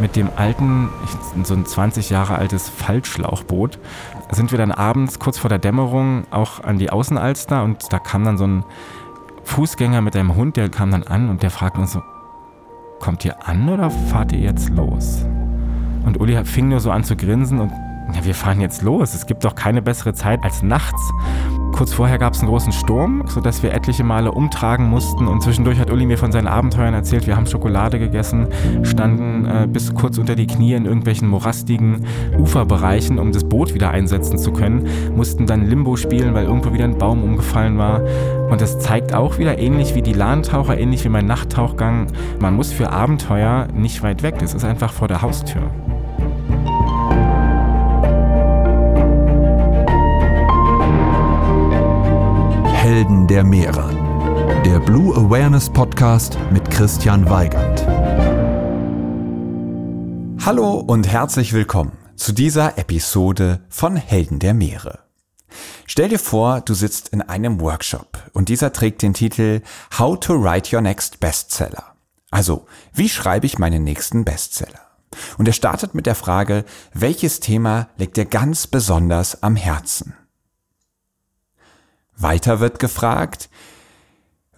mit dem alten, so ein 20 Jahre altes Faltschlauchboot, sind wir dann abends kurz vor der Dämmerung auch an die Außenalster und da kam dann so ein Fußgänger mit einem Hund, der kam dann an und der fragte uns so, kommt ihr an oder fahrt ihr jetzt los? Und Uli fing nur so an zu grinsen und ja, wir fahren jetzt los. Es gibt doch keine bessere Zeit als nachts. Kurz vorher gab es einen großen Sturm, sodass wir etliche Male umtragen mussten. Und zwischendurch hat Uli mir von seinen Abenteuern erzählt. Wir haben Schokolade gegessen, standen äh, bis kurz unter die Knie in irgendwelchen morastigen Uferbereichen, um das Boot wieder einsetzen zu können. Mussten dann Limbo spielen, weil irgendwo wieder ein Baum umgefallen war. Und das zeigt auch wieder, ähnlich wie die Lahntaucher, ähnlich wie mein Nachttauchgang, man muss für Abenteuer nicht weit weg. Das ist einfach vor der Haustür. Helden der Meere. Der Blue Awareness Podcast mit Christian Weigand. Hallo und herzlich willkommen zu dieser Episode von Helden der Meere. Stell dir vor, du sitzt in einem Workshop und dieser trägt den Titel How to Write Your Next Bestseller. Also, wie schreibe ich meinen nächsten Bestseller? Und er startet mit der Frage, welches Thema liegt dir ganz besonders am Herzen? Weiter wird gefragt,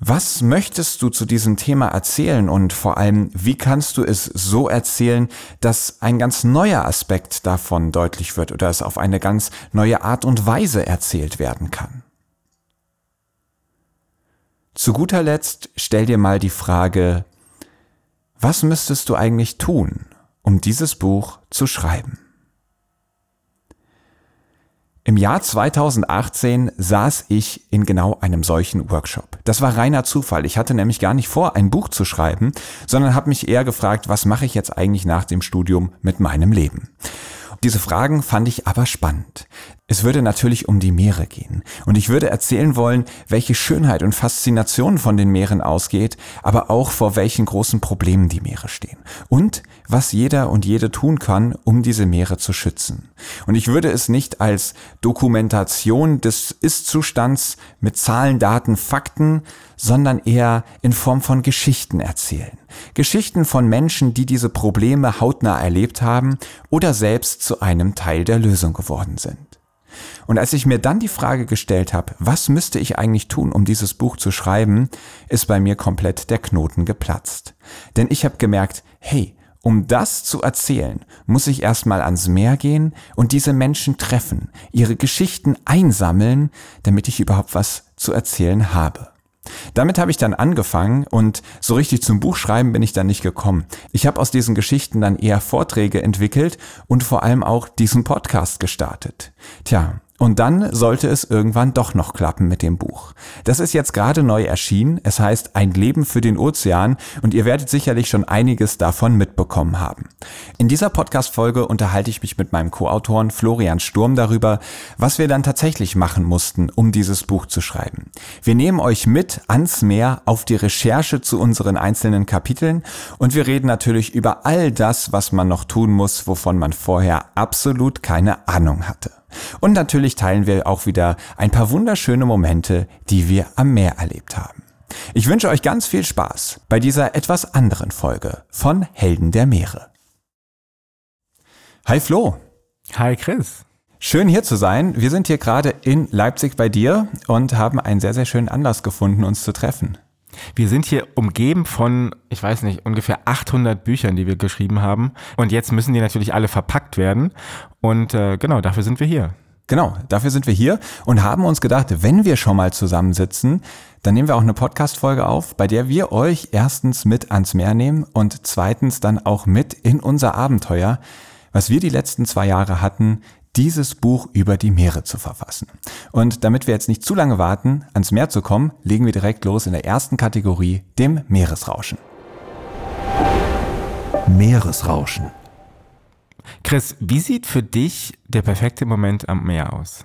was möchtest du zu diesem Thema erzählen und vor allem, wie kannst du es so erzählen, dass ein ganz neuer Aspekt davon deutlich wird oder es auf eine ganz neue Art und Weise erzählt werden kann? Zu guter Letzt stell dir mal die Frage, was müsstest du eigentlich tun, um dieses Buch zu schreiben? Im Jahr 2018 saß ich in genau einem solchen Workshop. Das war reiner Zufall. Ich hatte nämlich gar nicht vor, ein Buch zu schreiben, sondern habe mich eher gefragt, was mache ich jetzt eigentlich nach dem Studium mit meinem Leben? Diese Fragen fand ich aber spannend. Es würde natürlich um die Meere gehen. Und ich würde erzählen wollen, welche Schönheit und Faszination von den Meeren ausgeht, aber auch vor welchen großen Problemen die Meere stehen. Und was jeder und jede tun kann, um diese Meere zu schützen. Und ich würde es nicht als Dokumentation des Ist-Zustands mit Zahlen, Daten, Fakten, sondern eher in Form von Geschichten erzählen. Geschichten von Menschen, die diese Probleme hautnah erlebt haben oder selbst zu einem Teil der Lösung geworden sind. Und als ich mir dann die Frage gestellt habe, was müsste ich eigentlich tun, um dieses Buch zu schreiben, ist bei mir komplett der Knoten geplatzt. Denn ich habe gemerkt, hey, um das zu erzählen, muss ich erstmal ans Meer gehen und diese Menschen treffen, ihre Geschichten einsammeln, damit ich überhaupt was zu erzählen habe. Damit habe ich dann angefangen und so richtig zum Buchschreiben bin ich dann nicht gekommen. Ich habe aus diesen Geschichten dann eher Vorträge entwickelt und vor allem auch diesen Podcast gestartet. Tja, und dann sollte es irgendwann doch noch klappen mit dem Buch. Das ist jetzt gerade neu erschienen. Es heißt Ein Leben für den Ozean und ihr werdet sicherlich schon einiges davon mitbekommen haben. In dieser Podcast-Folge unterhalte ich mich mit meinem Co-Autoren Florian Sturm darüber, was wir dann tatsächlich machen mussten, um dieses Buch zu schreiben. Wir nehmen euch mit ans Meer auf die Recherche zu unseren einzelnen Kapiteln und wir reden natürlich über all das, was man noch tun muss, wovon man vorher absolut keine Ahnung hatte. Und natürlich teilen wir auch wieder ein paar wunderschöne Momente, die wir am Meer erlebt haben. Ich wünsche euch ganz viel Spaß bei dieser etwas anderen Folge von Helden der Meere. Hi Flo. Hi Chris. Schön hier zu sein. Wir sind hier gerade in Leipzig bei dir und haben einen sehr, sehr schönen Anlass gefunden, uns zu treffen. Wir sind hier umgeben von, ich weiß nicht, ungefähr 800 Büchern, die wir geschrieben haben. Und jetzt müssen die natürlich alle verpackt werden. Und äh, genau, dafür sind wir hier. Genau, dafür sind wir hier und haben uns gedacht, wenn wir schon mal zusammensitzen, dann nehmen wir auch eine Podcast-Folge auf, bei der wir euch erstens mit ans Meer nehmen und zweitens dann auch mit in unser Abenteuer, was wir die letzten zwei Jahre hatten, dieses Buch über die Meere zu verfassen. Und damit wir jetzt nicht zu lange warten, ans Meer zu kommen, legen wir direkt los in der ersten Kategorie, dem Meeresrauschen. Meeresrauschen. Chris, wie sieht für dich der perfekte Moment am Meer aus?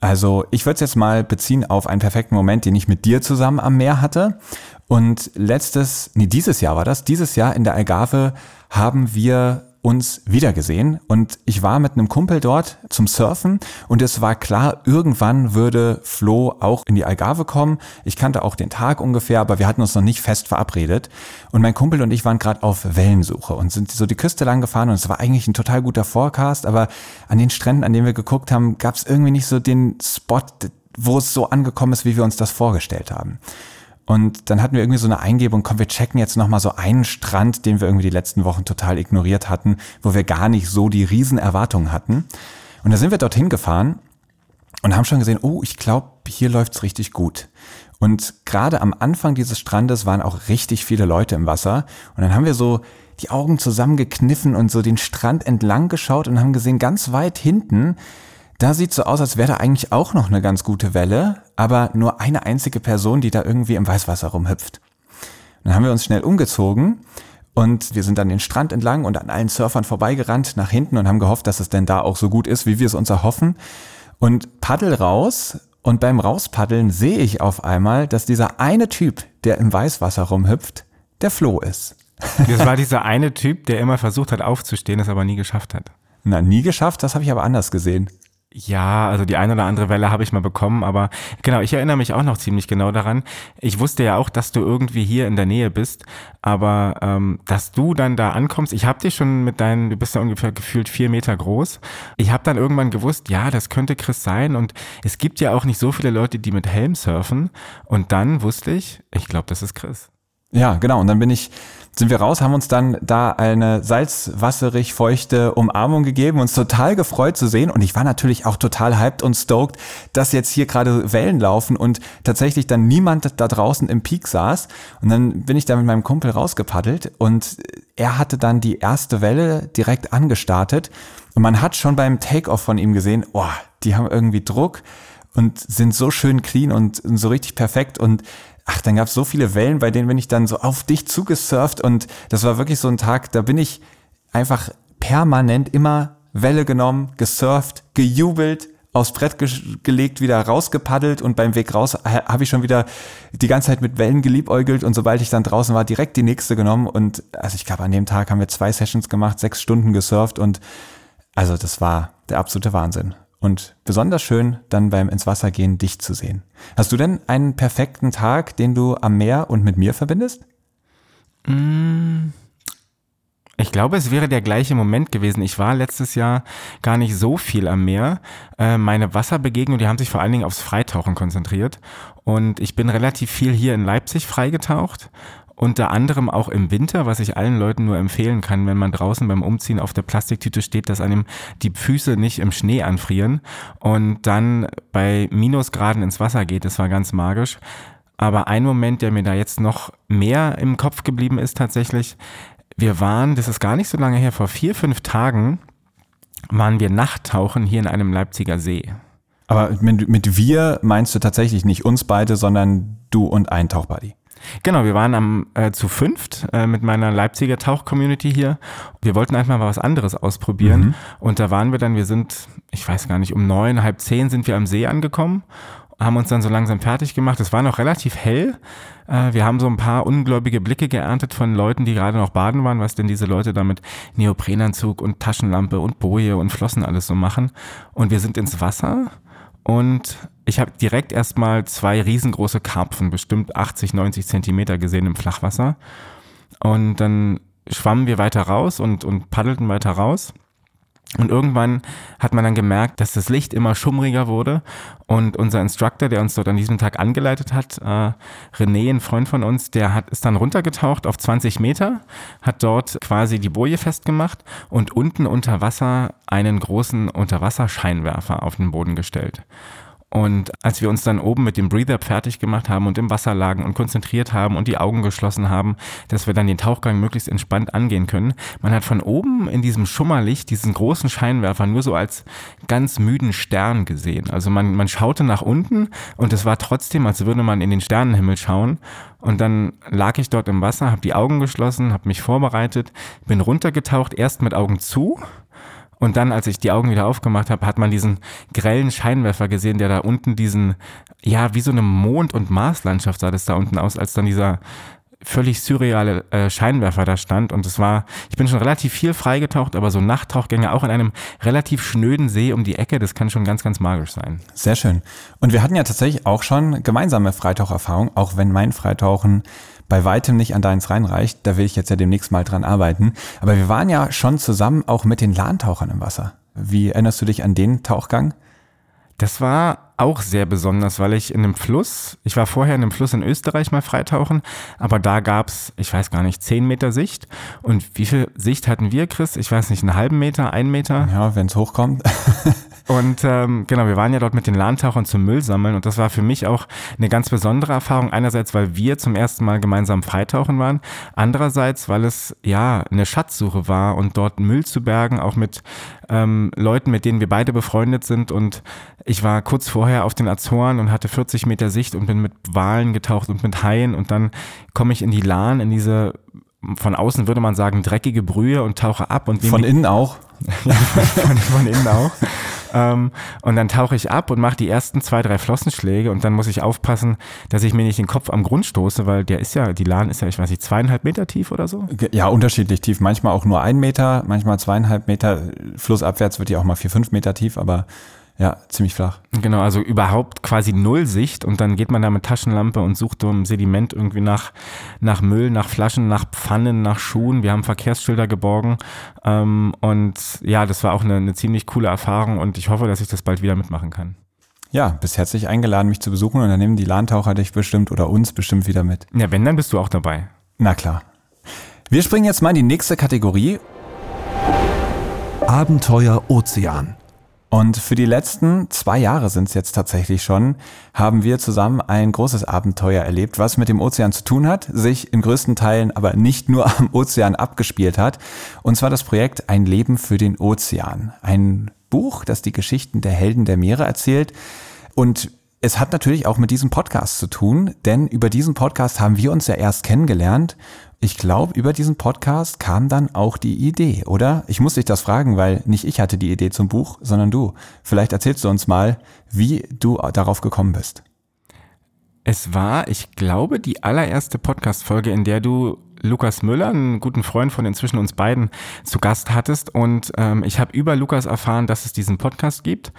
Also ich würde es jetzt mal beziehen auf einen perfekten Moment, den ich mit dir zusammen am Meer hatte. Und letztes, nee, dieses Jahr war das, dieses Jahr in der Algarve haben wir uns wiedergesehen und ich war mit einem Kumpel dort zum Surfen und es war klar, irgendwann würde Flo auch in die Algarve kommen. Ich kannte auch den Tag ungefähr, aber wir hatten uns noch nicht fest verabredet. Und mein Kumpel und ich waren gerade auf Wellensuche und sind so die Küste lang gefahren und es war eigentlich ein total guter Forecast, aber an den Stränden, an denen wir geguckt haben, gab es irgendwie nicht so den Spot, wo es so angekommen ist, wie wir uns das vorgestellt haben. Und dann hatten wir irgendwie so eine Eingebung, komm, wir checken jetzt nochmal so einen Strand, den wir irgendwie die letzten Wochen total ignoriert hatten, wo wir gar nicht so die riesen Erwartungen hatten. Und da sind wir dorthin gefahren und haben schon gesehen, oh, ich glaube, hier läuft's richtig gut. Und gerade am Anfang dieses Strandes waren auch richtig viele Leute im Wasser. Und dann haben wir so die Augen zusammengekniffen und so den Strand entlang geschaut und haben gesehen, ganz weit hinten da sieht so aus, als wäre da eigentlich auch noch eine ganz gute Welle, aber nur eine einzige Person, die da irgendwie im Weißwasser rumhüpft. Dann haben wir uns schnell umgezogen und wir sind dann den Strand entlang und an allen Surfern vorbeigerannt nach hinten und haben gehofft, dass es denn da auch so gut ist, wie wir es uns erhoffen. Und paddel raus und beim Rauspaddeln sehe ich auf einmal, dass dieser eine Typ, der im Weißwasser rumhüpft, der Flo ist. Das war dieser eine Typ, der immer versucht hat aufzustehen, es aber nie geschafft hat. Na, nie geschafft, das habe ich aber anders gesehen. Ja, also die eine oder andere Welle habe ich mal bekommen, aber genau, ich erinnere mich auch noch ziemlich genau daran. Ich wusste ja auch, dass du irgendwie hier in der Nähe bist, aber ähm, dass du dann da ankommst, ich habe dich schon mit deinen, du bist ja ungefähr gefühlt vier Meter groß. Ich habe dann irgendwann gewusst, ja, das könnte Chris sein und es gibt ja auch nicht so viele Leute, die mit Helm surfen und dann wusste ich, ich glaube, das ist Chris. Ja, genau. Und dann bin ich sind wir raus, haben uns dann da eine salzwasserig feuchte Umarmung gegeben, uns total gefreut zu sehen? Und ich war natürlich auch total hyped und stoked, dass jetzt hier gerade Wellen laufen und tatsächlich dann niemand da draußen im Peak saß. Und dann bin ich da mit meinem Kumpel rausgepaddelt und er hatte dann die erste Welle direkt angestartet. Und man hat schon beim Takeoff von ihm gesehen, oh, die haben irgendwie Druck und sind so schön clean und so richtig perfekt. Und ach, dann gab es so viele Wellen, bei denen bin ich dann so auf dich zugesurft und das war wirklich so ein Tag, da bin ich einfach permanent immer Welle genommen, gesurft, gejubelt, aufs Brett ge gelegt, wieder rausgepaddelt und beim Weg raus habe ich schon wieder die ganze Zeit mit Wellen geliebäugelt und sobald ich dann draußen war, direkt die nächste genommen und also ich glaube an dem Tag haben wir zwei Sessions gemacht, sechs Stunden gesurft und also das war der absolute Wahnsinn und besonders schön, dann beim ins Wasser gehen dich zu sehen. Hast du denn einen perfekten Tag, den du am Meer und mit mir verbindest? Mm. Ich glaube, es wäre der gleiche Moment gewesen. Ich war letztes Jahr gar nicht so viel am Meer. Äh, meine Wasserbegegnungen, die haben sich vor allen Dingen aufs Freitauchen konzentriert. Und ich bin relativ viel hier in Leipzig freigetaucht unter anderem auch im Winter, was ich allen Leuten nur empfehlen kann, wenn man draußen beim Umziehen auf der Plastiktüte steht, dass einem die Füße nicht im Schnee anfrieren und dann bei Minusgraden ins Wasser geht. Das war ganz magisch. Aber ein Moment, der mir da jetzt noch mehr im Kopf geblieben ist tatsächlich, wir waren, das ist gar nicht so lange her, vor vier, fünf Tagen waren wir Nachttauchen hier in einem Leipziger See. Aber mit, mit wir meinst du tatsächlich nicht uns beide, sondern du und ein Tauchbuddy? Genau, wir waren am, äh, zu fünft äh, mit meiner Leipziger Tauch-Community hier. Wir wollten einfach mal was anderes ausprobieren. Mhm. Und da waren wir dann, wir sind, ich weiß gar nicht, um neun, halb zehn sind wir am See angekommen, haben uns dann so langsam fertig gemacht. Es war noch relativ hell. Äh, wir haben so ein paar ungläubige Blicke geerntet von Leuten, die gerade noch baden waren, was denn diese Leute da mit Neoprenanzug und Taschenlampe und Boje und Flossen alles so machen. Und wir sind ins Wasser und ich habe direkt erstmal zwei riesengroße Karpfen, bestimmt 80, 90 Zentimeter gesehen im Flachwasser. Und dann schwammen wir weiter raus und, und paddelten weiter raus. Und irgendwann hat man dann gemerkt, dass das Licht immer schummriger wurde. Und unser Instructor, der uns dort an diesem Tag angeleitet hat, äh, René, ein Freund von uns, der hat, ist dann runtergetaucht auf 20 Meter, hat dort quasi die Boje festgemacht und unten unter Wasser einen großen Unterwasserscheinwerfer auf den Boden gestellt. Und als wir uns dann oben mit dem Breather fertig gemacht haben und im Wasser lagen und konzentriert haben und die Augen geschlossen haben, dass wir dann den Tauchgang möglichst entspannt angehen können, man hat von oben in diesem Schummerlicht diesen großen Scheinwerfer nur so als ganz müden Stern gesehen. Also man, man schaute nach unten und es war trotzdem, als würde man in den Sternenhimmel schauen. Und dann lag ich dort im Wasser, habe die Augen geschlossen, habe mich vorbereitet, bin runtergetaucht, erst mit Augen zu und dann, als ich die Augen wieder aufgemacht habe, hat man diesen grellen Scheinwerfer gesehen, der da unten diesen, ja, wie so eine Mond- und Marslandschaft sah das da unten aus, als dann dieser völlig surreale äh, Scheinwerfer da stand und es war, ich bin schon relativ viel freigetaucht, aber so Nachttauchgänge auch in einem relativ schnöden See um die Ecke, das kann schon ganz, ganz magisch sein. Sehr schön. Und wir hatten ja tatsächlich auch schon gemeinsame Freitaucherfahrung, auch wenn mein Freitauchen bei weitem nicht an deins reinreicht. Da will ich jetzt ja demnächst mal dran arbeiten. Aber wir waren ja schon zusammen auch mit den Lahntauchern im Wasser. Wie erinnerst du dich an den Tauchgang? Das war auch sehr besonders, weil ich in einem Fluss, ich war vorher in einem Fluss in Österreich mal freitauchen, aber da gab's, ich weiß gar nicht, zehn Meter Sicht. Und wie viel Sicht hatten wir, Chris? Ich weiß nicht, einen halben Meter, einen Meter? Ja, wenn es hochkommt. und ähm, genau, wir waren ja dort mit den Lahntauchern zum Müll sammeln und das war für mich auch eine ganz besondere Erfahrung. Einerseits, weil wir zum ersten Mal gemeinsam freitauchen waren, andererseits, weil es ja eine Schatzsuche war und dort Müll zu bergen, auch mit ähm, Leuten, mit denen wir beide befreundet sind. Und ich war kurz vorher auf den Azoren und hatte 40 Meter Sicht und bin mit Walen getaucht und mit Haien. Und dann komme ich in die Lahn, in diese von außen würde man sagen dreckige Brühe und tauche ab und von innen auch? Von, von, innen auch ähm, und dann tauche ich ab und mache die ersten zwei drei Flossenschläge und dann muss ich aufpassen, dass ich mir nicht den Kopf am Grund stoße, weil der ist ja die Lahn ist ja ich weiß nicht zweieinhalb Meter tief oder so? Ja unterschiedlich tief. Manchmal auch nur ein Meter manchmal zweieinhalb Meter. Flussabwärts wird die auch mal vier fünf Meter tief aber ja, ziemlich flach. Genau, also überhaupt quasi null Sicht und dann geht man da mit Taschenlampe und sucht um Sediment irgendwie nach, nach Müll, nach Flaschen, nach Pfannen, nach Schuhen. Wir haben Verkehrsschilder geborgen ähm, und ja, das war auch eine, eine ziemlich coole Erfahrung und ich hoffe, dass ich das bald wieder mitmachen kann. Ja, bist herzlich eingeladen, mich zu besuchen und dann nehmen die Lahntaucher dich bestimmt oder uns bestimmt wieder mit. Ja, wenn, dann bist du auch dabei. Na klar. Wir springen jetzt mal in die nächste Kategorie. Abenteuer Ozean. Und für die letzten zwei Jahre sind es jetzt tatsächlich schon, haben wir zusammen ein großes Abenteuer erlebt, was mit dem Ozean zu tun hat, sich in größten Teilen aber nicht nur am Ozean abgespielt hat. Und zwar das Projekt Ein Leben für den Ozean. Ein Buch, das die Geschichten der Helden der Meere erzählt. Und es hat natürlich auch mit diesem Podcast zu tun, denn über diesen Podcast haben wir uns ja erst kennengelernt. Ich glaube, über diesen Podcast kam dann auch die Idee, oder? Ich muss dich das fragen, weil nicht ich hatte die Idee zum Buch, sondern du. Vielleicht erzählst du uns mal, wie du darauf gekommen bist. Es war, ich glaube, die allererste Podcast-Folge, in der du Lukas Müller, einen guten Freund von inzwischen uns beiden, zu Gast hattest. Und ähm, ich habe über Lukas erfahren, dass es diesen Podcast gibt.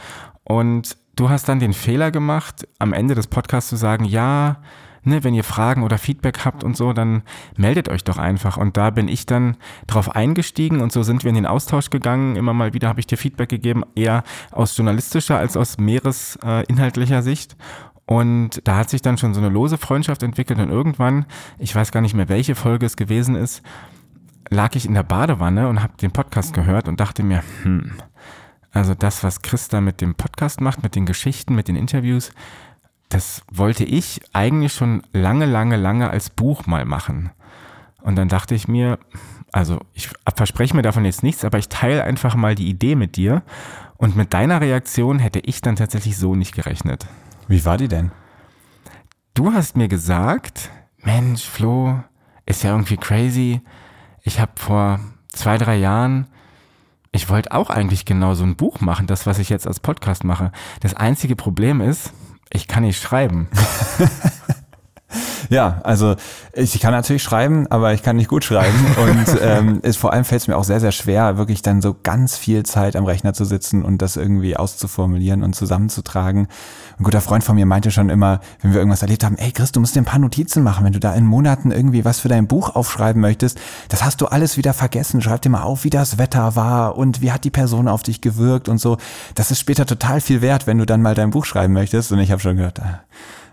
Und du hast dann den Fehler gemacht, am Ende des Podcasts zu sagen, ja, ne, wenn ihr Fragen oder Feedback habt und so, dann meldet euch doch einfach. Und da bin ich dann drauf eingestiegen und so sind wir in den Austausch gegangen. Immer mal wieder habe ich dir Feedback gegeben, eher aus journalistischer als aus meeresinhaltlicher äh, Sicht. Und da hat sich dann schon so eine lose Freundschaft entwickelt und irgendwann, ich weiß gar nicht mehr, welche Folge es gewesen ist, lag ich in der Badewanne und habe den Podcast gehört und dachte mir, hm, also das, was Christa mit dem Podcast macht, mit den Geschichten, mit den Interviews, das wollte ich eigentlich schon lange, lange, lange als Buch mal machen. Und dann dachte ich mir, also ich verspreche mir davon jetzt nichts, aber ich teile einfach mal die Idee mit dir. Und mit deiner Reaktion hätte ich dann tatsächlich so nicht gerechnet. Wie war die denn? Du hast mir gesagt, Mensch, Flo, ist ja irgendwie crazy. Ich habe vor zwei, drei Jahren ich wollte auch eigentlich genau so ein Buch machen, das, was ich jetzt als Podcast mache. Das einzige Problem ist, ich kann nicht schreiben. Ja, also ich kann natürlich schreiben, aber ich kann nicht gut schreiben. Und ähm, ist, vor allem fällt es mir auch sehr, sehr schwer, wirklich dann so ganz viel Zeit am Rechner zu sitzen und das irgendwie auszuformulieren und zusammenzutragen. Ein guter Freund von mir meinte schon immer, wenn wir irgendwas erlebt haben, ey Chris, du musst dir ein paar Notizen machen, wenn du da in Monaten irgendwie was für dein Buch aufschreiben möchtest, das hast du alles wieder vergessen. Schreib dir mal auf, wie das Wetter war und wie hat die Person auf dich gewirkt und so. Das ist später total viel wert, wenn du dann mal dein Buch schreiben möchtest. Und ich habe schon gedacht, ah,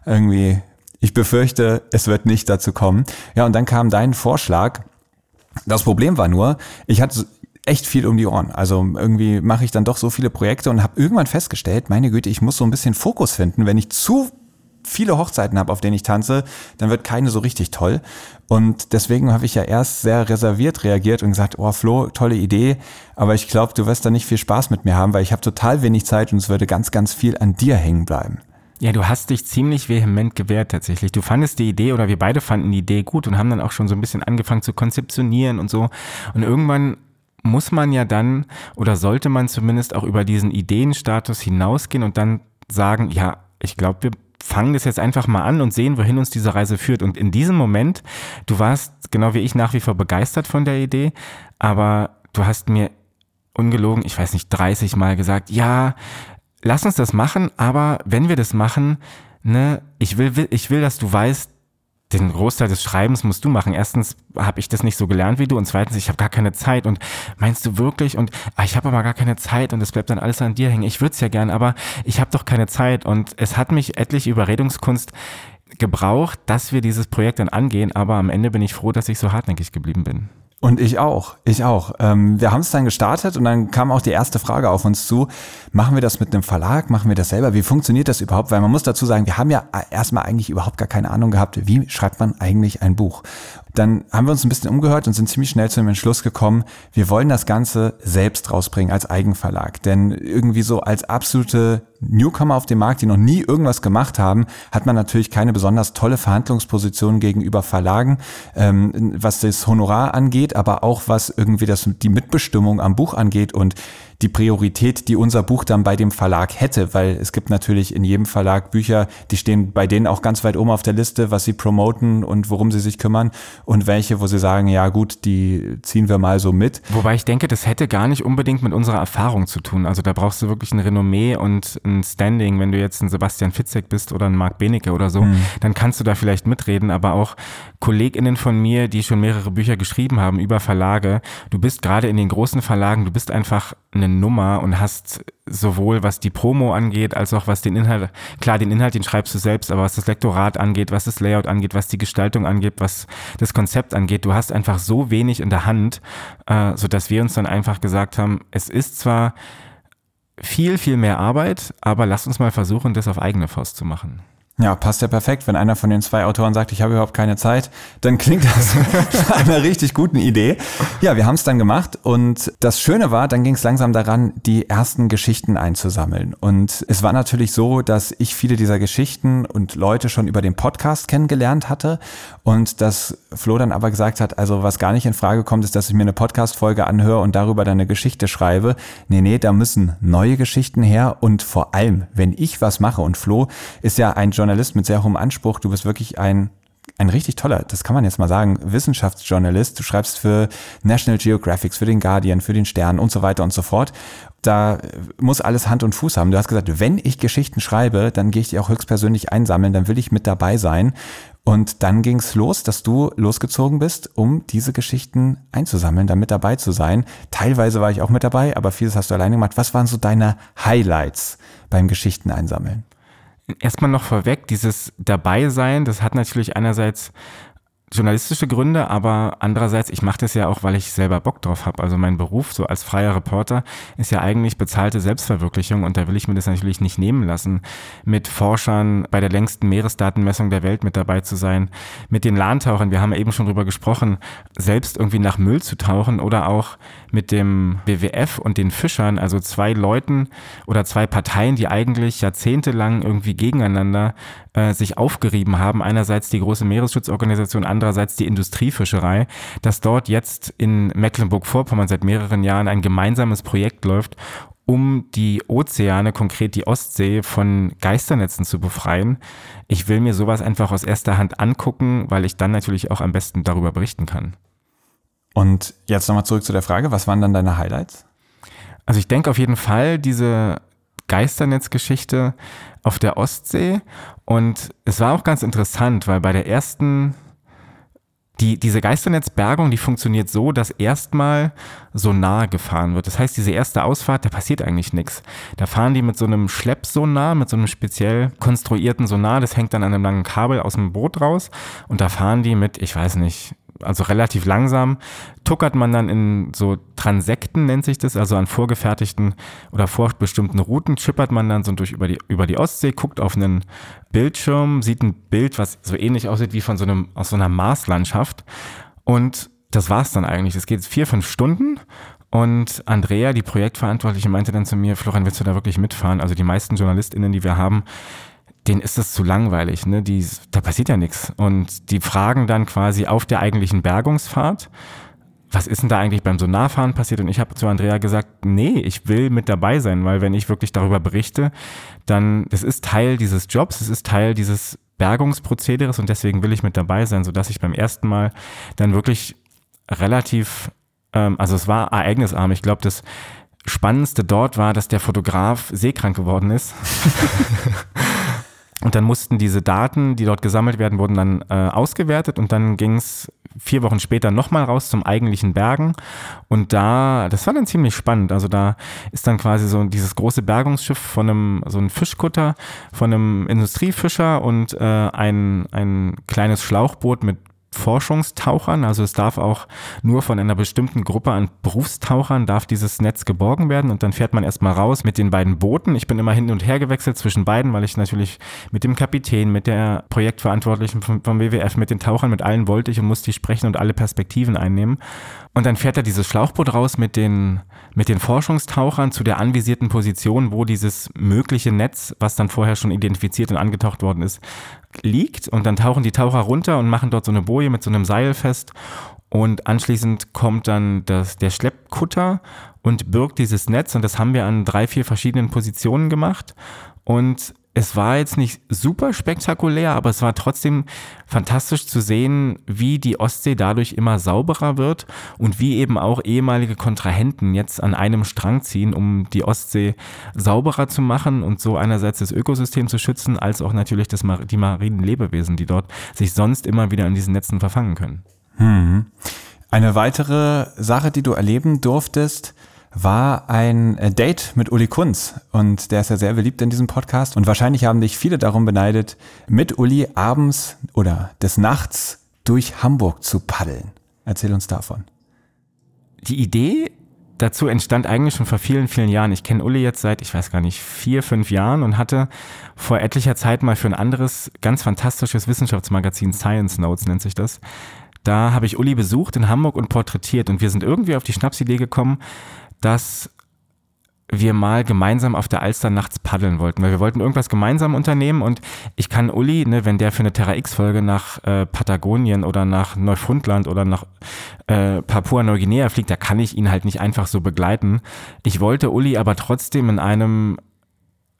irgendwie ich befürchte, es wird nicht dazu kommen. Ja, und dann kam dein Vorschlag. Das Problem war nur, ich hatte echt viel um die Ohren. Also irgendwie mache ich dann doch so viele Projekte und habe irgendwann festgestellt, meine Güte, ich muss so ein bisschen Fokus finden. Wenn ich zu viele Hochzeiten habe, auf denen ich tanze, dann wird keine so richtig toll. Und deswegen habe ich ja erst sehr reserviert reagiert und gesagt, oh Flo, tolle Idee, aber ich glaube, du wirst da nicht viel Spaß mit mir haben, weil ich habe total wenig Zeit und es würde ganz, ganz viel an dir hängen bleiben. Ja, du hast dich ziemlich vehement gewehrt tatsächlich. Du fandest die Idee oder wir beide fanden die Idee gut und haben dann auch schon so ein bisschen angefangen zu konzeptionieren und so. Und irgendwann muss man ja dann oder sollte man zumindest auch über diesen Ideenstatus hinausgehen und dann sagen, ja, ich glaube, wir fangen das jetzt einfach mal an und sehen, wohin uns diese Reise führt. Und in diesem Moment, du warst genau wie ich nach wie vor begeistert von der Idee, aber du hast mir ungelogen, ich weiß nicht, 30 Mal gesagt, ja, lass uns das machen, aber wenn wir das machen, ne, ich will, ich will, dass du weißt, den Großteil des Schreibens musst du machen. Erstens habe ich das nicht so gelernt wie du und zweitens, ich habe gar keine Zeit. Und meinst du wirklich? Und ah, ich habe aber gar keine Zeit und es bleibt dann alles an dir hängen. Ich würde es ja gern, aber ich habe doch keine Zeit. Und es hat mich etliche Überredungskunst gebraucht, dass wir dieses Projekt dann angehen. Aber am Ende bin ich froh, dass ich so hartnäckig geblieben bin. Und ich auch, ich auch. Ähm, wir haben es dann gestartet und dann kam auch die erste Frage auf uns zu. Machen wir das mit einem Verlag? Machen wir das selber? Wie funktioniert das überhaupt? Weil man muss dazu sagen, wir haben ja erstmal eigentlich überhaupt gar keine Ahnung gehabt, wie schreibt man eigentlich ein Buch. Dann haben wir uns ein bisschen umgehört und sind ziemlich schnell zu dem Entschluss gekommen, wir wollen das Ganze selbst rausbringen als Eigenverlag. Denn irgendwie so als absolute Newcomer auf dem Markt, die noch nie irgendwas gemacht haben, hat man natürlich keine besonders tolle Verhandlungsposition gegenüber Verlagen, ähm, was das Honorar angeht, aber auch was irgendwie das, die Mitbestimmung am Buch angeht und die Priorität, die unser Buch dann bei dem Verlag hätte, weil es gibt natürlich in jedem Verlag Bücher, die stehen bei denen auch ganz weit oben auf der Liste, was sie promoten und worum sie sich kümmern und welche, wo sie sagen, ja gut, die ziehen wir mal so mit. Wobei ich denke, das hätte gar nicht unbedingt mit unserer Erfahrung zu tun. Also da brauchst du wirklich ein Renommee und ein Standing. Wenn du jetzt ein Sebastian Fitzek bist oder ein Marc Benecke oder so, hm. dann kannst du da vielleicht mitreden, aber auch KollegInnen von mir, die schon mehrere Bücher geschrieben haben über Verlage, du bist gerade in den großen Verlagen, du bist einfach eine Nummer und hast sowohl was die Promo angeht, als auch was den Inhalt, klar, den Inhalt, den schreibst du selbst, aber was das Lektorat angeht, was das Layout angeht, was die Gestaltung angeht, was das Konzept angeht, du hast einfach so wenig in der Hand, äh, sodass wir uns dann einfach gesagt haben, es ist zwar viel, viel mehr Arbeit, aber lass uns mal versuchen, das auf eigene Faust zu machen. Ja, passt ja perfekt. Wenn einer von den zwei Autoren sagt, ich habe überhaupt keine Zeit, dann klingt das einer richtig guten Idee. Ja, wir haben es dann gemacht und das Schöne war, dann ging es langsam daran, die ersten Geschichten einzusammeln. Und es war natürlich so, dass ich viele dieser Geschichten und Leute schon über den Podcast kennengelernt hatte und dass Flo dann aber gesagt hat, also was gar nicht in Frage kommt, ist, dass ich mir eine Podcast-Folge anhöre und darüber dann eine Geschichte schreibe. Nee, nee, da müssen neue Geschichten her und vor allem, wenn ich was mache und Flo ist ja ein Journalist, mit sehr hohem Anspruch. Du bist wirklich ein ein richtig toller, das kann man jetzt mal sagen, Wissenschaftsjournalist. Du schreibst für National Geographic, für den Guardian, für den Stern und so weiter und so fort. Da muss alles Hand und Fuß haben. Du hast gesagt, wenn ich Geschichten schreibe, dann gehe ich die auch höchstpersönlich einsammeln, dann will ich mit dabei sein. Und dann ging es los, dass du losgezogen bist, um diese Geschichten einzusammeln, da mit dabei zu sein. Teilweise war ich auch mit dabei, aber vieles hast du alleine gemacht. Was waren so deine Highlights beim Geschichten einsammeln? erstmal noch vorweg, dieses Dabeisein, das hat natürlich einerseits journalistische Gründe, aber andererseits, ich mache das ja auch, weil ich selber Bock drauf habe. Also mein Beruf so als freier Reporter ist ja eigentlich bezahlte Selbstverwirklichung und da will ich mir das natürlich nicht nehmen lassen, mit Forschern bei der längsten Meeresdatenmessung der Welt mit dabei zu sein, mit den Lahntauchern, wir haben ja eben schon drüber gesprochen, selbst irgendwie nach Müll zu tauchen oder auch mit dem WWF und den Fischern, also zwei Leuten oder zwei Parteien, die eigentlich jahrzehntelang irgendwie gegeneinander äh, sich aufgerieben haben. Einerseits die große Meeresschutzorganisation, andererseits die Industriefischerei, dass dort jetzt in Mecklenburg-Vorpommern seit mehreren Jahren ein gemeinsames Projekt läuft, um die Ozeane, konkret die Ostsee, von Geisternetzen zu befreien. Ich will mir sowas einfach aus erster Hand angucken, weil ich dann natürlich auch am besten darüber berichten kann. Und jetzt nochmal zurück zu der Frage, was waren dann deine Highlights? Also ich denke auf jeden Fall diese Geisternetzgeschichte auf der Ostsee. Und es war auch ganz interessant, weil bei der ersten, die, diese Geisternetzbergung, die funktioniert so, dass erstmal Sonar gefahren wird. Das heißt, diese erste Ausfahrt, da passiert eigentlich nichts. Da fahren die mit so einem Schleppsonar, mit so einem speziell konstruierten Sonar, das hängt dann an einem langen Kabel aus dem Boot raus. Und da fahren die mit, ich weiß nicht, also relativ langsam, tuckert man dann in so Transekten, nennt sich das, also an vorgefertigten oder vorbestimmten Routen, chippert man dann so durch über die, über die Ostsee, guckt auf einen Bildschirm, sieht ein Bild, was so ähnlich aussieht wie von so einem, aus so einer Marslandschaft. Und das war's dann eigentlich. Es geht vier, fünf Stunden und Andrea, die Projektverantwortliche, meinte dann zu mir, Florian, willst du da wirklich mitfahren? Also die meisten JournalistInnen, die wir haben, denen ist das zu langweilig, ne? Die, da passiert ja nichts. Und die fragen dann quasi auf der eigentlichen Bergungsfahrt, was ist denn da eigentlich beim Sonarfahren passiert? Und ich habe zu Andrea gesagt, nee, ich will mit dabei sein, weil wenn ich wirklich darüber berichte, dann, das ist Teil dieses Jobs, es ist Teil dieses Bergungsprozederes und deswegen will ich mit dabei sein, sodass ich beim ersten Mal dann wirklich relativ, ähm, also es war ereignisarm. Ich glaube, das Spannendste dort war, dass der Fotograf seekrank geworden ist. Und dann mussten diese Daten, die dort gesammelt werden, wurden dann äh, ausgewertet und dann ging es vier Wochen später nochmal raus zum eigentlichen Bergen. Und da, das war dann ziemlich spannend. Also da ist dann quasi so dieses große Bergungsschiff von einem, so ein Fischkutter, von einem Industriefischer und äh, ein, ein kleines Schlauchboot mit Forschungstauchern, also es darf auch nur von einer bestimmten Gruppe an Berufstauchern darf dieses Netz geborgen werden und dann fährt man erstmal raus mit den beiden Booten. Ich bin immer hin und her gewechselt zwischen beiden, weil ich natürlich mit dem Kapitän, mit der Projektverantwortlichen vom, vom WWF, mit den Tauchern, mit allen wollte ich und musste ich sprechen und alle Perspektiven einnehmen. Und dann fährt er dieses Schlauchboot raus mit den, mit den Forschungstauchern zu der anvisierten Position, wo dieses mögliche Netz, was dann vorher schon identifiziert und angetaucht worden ist, liegt und dann tauchen die Taucher runter und machen dort so eine Boje mit so einem Seil fest und anschließend kommt dann das, der Schleppkutter und birgt dieses Netz und das haben wir an drei, vier verschiedenen Positionen gemacht und es war jetzt nicht super spektakulär, aber es war trotzdem fantastisch zu sehen, wie die Ostsee dadurch immer sauberer wird und wie eben auch ehemalige Kontrahenten jetzt an einem Strang ziehen, um die Ostsee sauberer zu machen und so einerseits das Ökosystem zu schützen, als auch natürlich das, die marinen Lebewesen, die dort sich sonst immer wieder in diesen Netzen verfangen können. Hm. Eine weitere Sache, die du erleben durftest, war ein äh, Date mit Uli Kunz. Und der ist ja sehr beliebt in diesem Podcast. Und wahrscheinlich haben dich viele darum beneidet, mit Uli abends oder des Nachts durch Hamburg zu paddeln. Erzähl uns davon. Die Idee dazu entstand eigentlich schon vor vielen, vielen Jahren. Ich kenne Uli jetzt seit, ich weiß gar nicht, vier, fünf Jahren und hatte vor etlicher Zeit mal für ein anderes, ganz fantastisches Wissenschaftsmagazin, Science Notes nennt sich das, da habe ich Uli besucht in Hamburg und porträtiert und wir sind irgendwie auf die Schnapsidee gekommen, dass wir mal gemeinsam auf der Alster nachts paddeln wollten, weil wir wollten irgendwas gemeinsam unternehmen und ich kann Uli, ne, wenn der für eine Terra X-Folge nach äh, Patagonien oder nach Neufundland oder nach äh, Papua-Neuguinea fliegt, da kann ich ihn halt nicht einfach so begleiten. Ich wollte Uli aber trotzdem in einem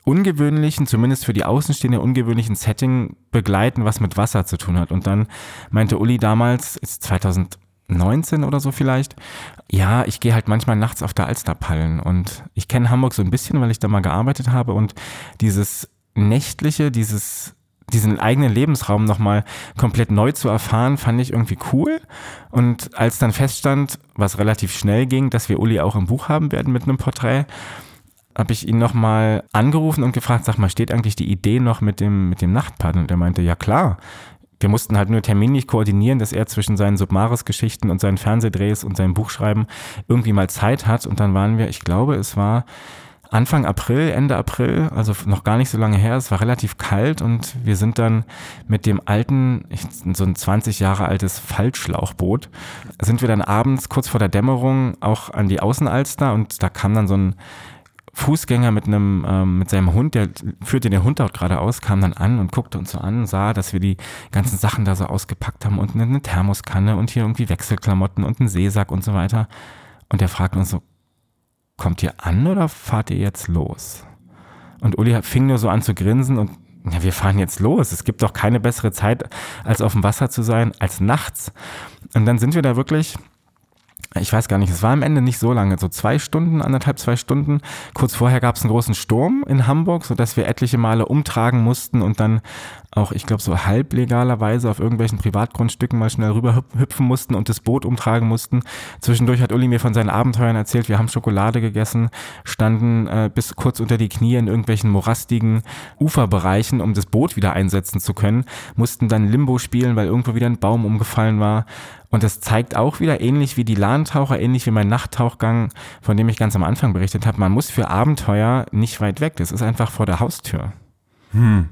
ungewöhnlichen, zumindest für die Außenstehende ungewöhnlichen Setting begleiten, was mit Wasser zu tun hat. Und dann meinte Uli damals, ist 2000 19 oder so vielleicht. Ja, ich gehe halt manchmal nachts auf der Alster pallen und ich kenne Hamburg so ein bisschen, weil ich da mal gearbeitet habe und dieses nächtliche, dieses diesen eigenen Lebensraum nochmal komplett neu zu erfahren, fand ich irgendwie cool. Und als dann feststand, was relativ schnell ging, dass wir Uli auch im Buch haben werden mit einem Porträt, habe ich ihn nochmal angerufen und gefragt, sag mal, steht eigentlich die Idee noch mit dem, mit dem Nachtpaddeln? Und er meinte, ja klar, wir mussten halt nur terminlich koordinieren, dass er zwischen seinen Submaris-Geschichten und seinen Fernsehdrehs und seinem Buchschreiben irgendwie mal Zeit hat. Und dann waren wir, ich glaube, es war Anfang April, Ende April, also noch gar nicht so lange her. Es war relativ kalt und wir sind dann mit dem alten, so ein 20 Jahre altes Faltschlauchboot, sind wir dann abends kurz vor der Dämmerung auch an die Außenalster und da kam dann so ein Fußgänger mit einem, ähm, mit seinem Hund, der führte den Hund auch gerade kam dann an und guckte uns so an, sah, dass wir die ganzen Sachen da so ausgepackt haben und eine Thermoskanne und hier irgendwie Wechselklamotten und einen Seesack und so weiter. Und er fragte uns so, kommt ihr an oder fahrt ihr jetzt los? Und Uli fing nur so an zu grinsen und ja, wir fahren jetzt los. Es gibt doch keine bessere Zeit, als auf dem Wasser zu sein, als nachts. Und dann sind wir da wirklich ich weiß gar nicht, es war am Ende nicht so lange, so zwei Stunden, anderthalb, zwei Stunden. Kurz vorher gab es einen großen Sturm in Hamburg, sodass wir etliche Male umtragen mussten und dann auch, ich glaube, so halblegalerweise auf irgendwelchen Privatgrundstücken mal schnell rüber hüpfen mussten und das Boot umtragen mussten. Zwischendurch hat Uli mir von seinen Abenteuern erzählt, wir haben Schokolade gegessen, standen äh, bis kurz unter die Knie in irgendwelchen morastigen Uferbereichen, um das Boot wieder einsetzen zu können, mussten dann Limbo spielen, weil irgendwo wieder ein Baum umgefallen war. Und das zeigt auch wieder, ähnlich wie die Lahntaucher, ähnlich wie mein Nachttauchgang, von dem ich ganz am Anfang berichtet habe, man muss für Abenteuer nicht weit weg. Das ist einfach vor der Haustür. Hm.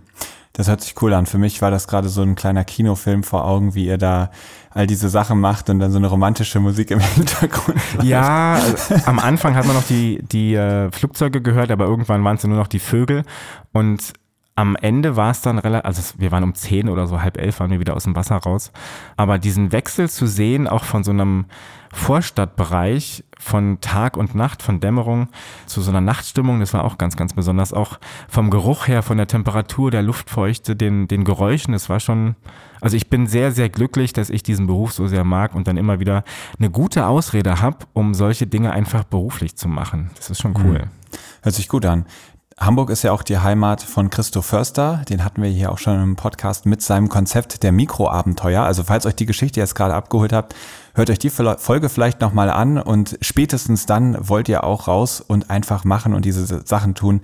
Das hört sich cool an. Für mich war das gerade so ein kleiner Kinofilm vor Augen, wie ihr da all diese Sachen macht und dann so eine romantische Musik im Hintergrund. Ja, also am Anfang hat man noch die, die äh, Flugzeuge gehört, aber irgendwann waren es nur noch die Vögel. Und am Ende war es dann relativ, also wir waren um zehn oder so, halb elf waren wir wieder aus dem Wasser raus. Aber diesen Wechsel zu sehen, auch von so einem Vorstadtbereich von Tag und Nacht, von Dämmerung zu so einer Nachtstimmung, das war auch ganz, ganz besonders. Auch vom Geruch her, von der Temperatur, der Luftfeuchte, den, den Geräuschen, das war schon, also ich bin sehr, sehr glücklich, dass ich diesen Beruf so sehr mag und dann immer wieder eine gute Ausrede habe, um solche Dinge einfach beruflich zu machen. Das ist schon cool. Hm. Hört sich gut an. Hamburg ist ja auch die Heimat von Christo Förster. Den hatten wir hier auch schon im Podcast mit seinem Konzept der Mikroabenteuer. Also falls euch die Geschichte jetzt gerade abgeholt habt, hört euch die Folge vielleicht nochmal an und spätestens dann wollt ihr auch raus und einfach machen und diese Sachen tun.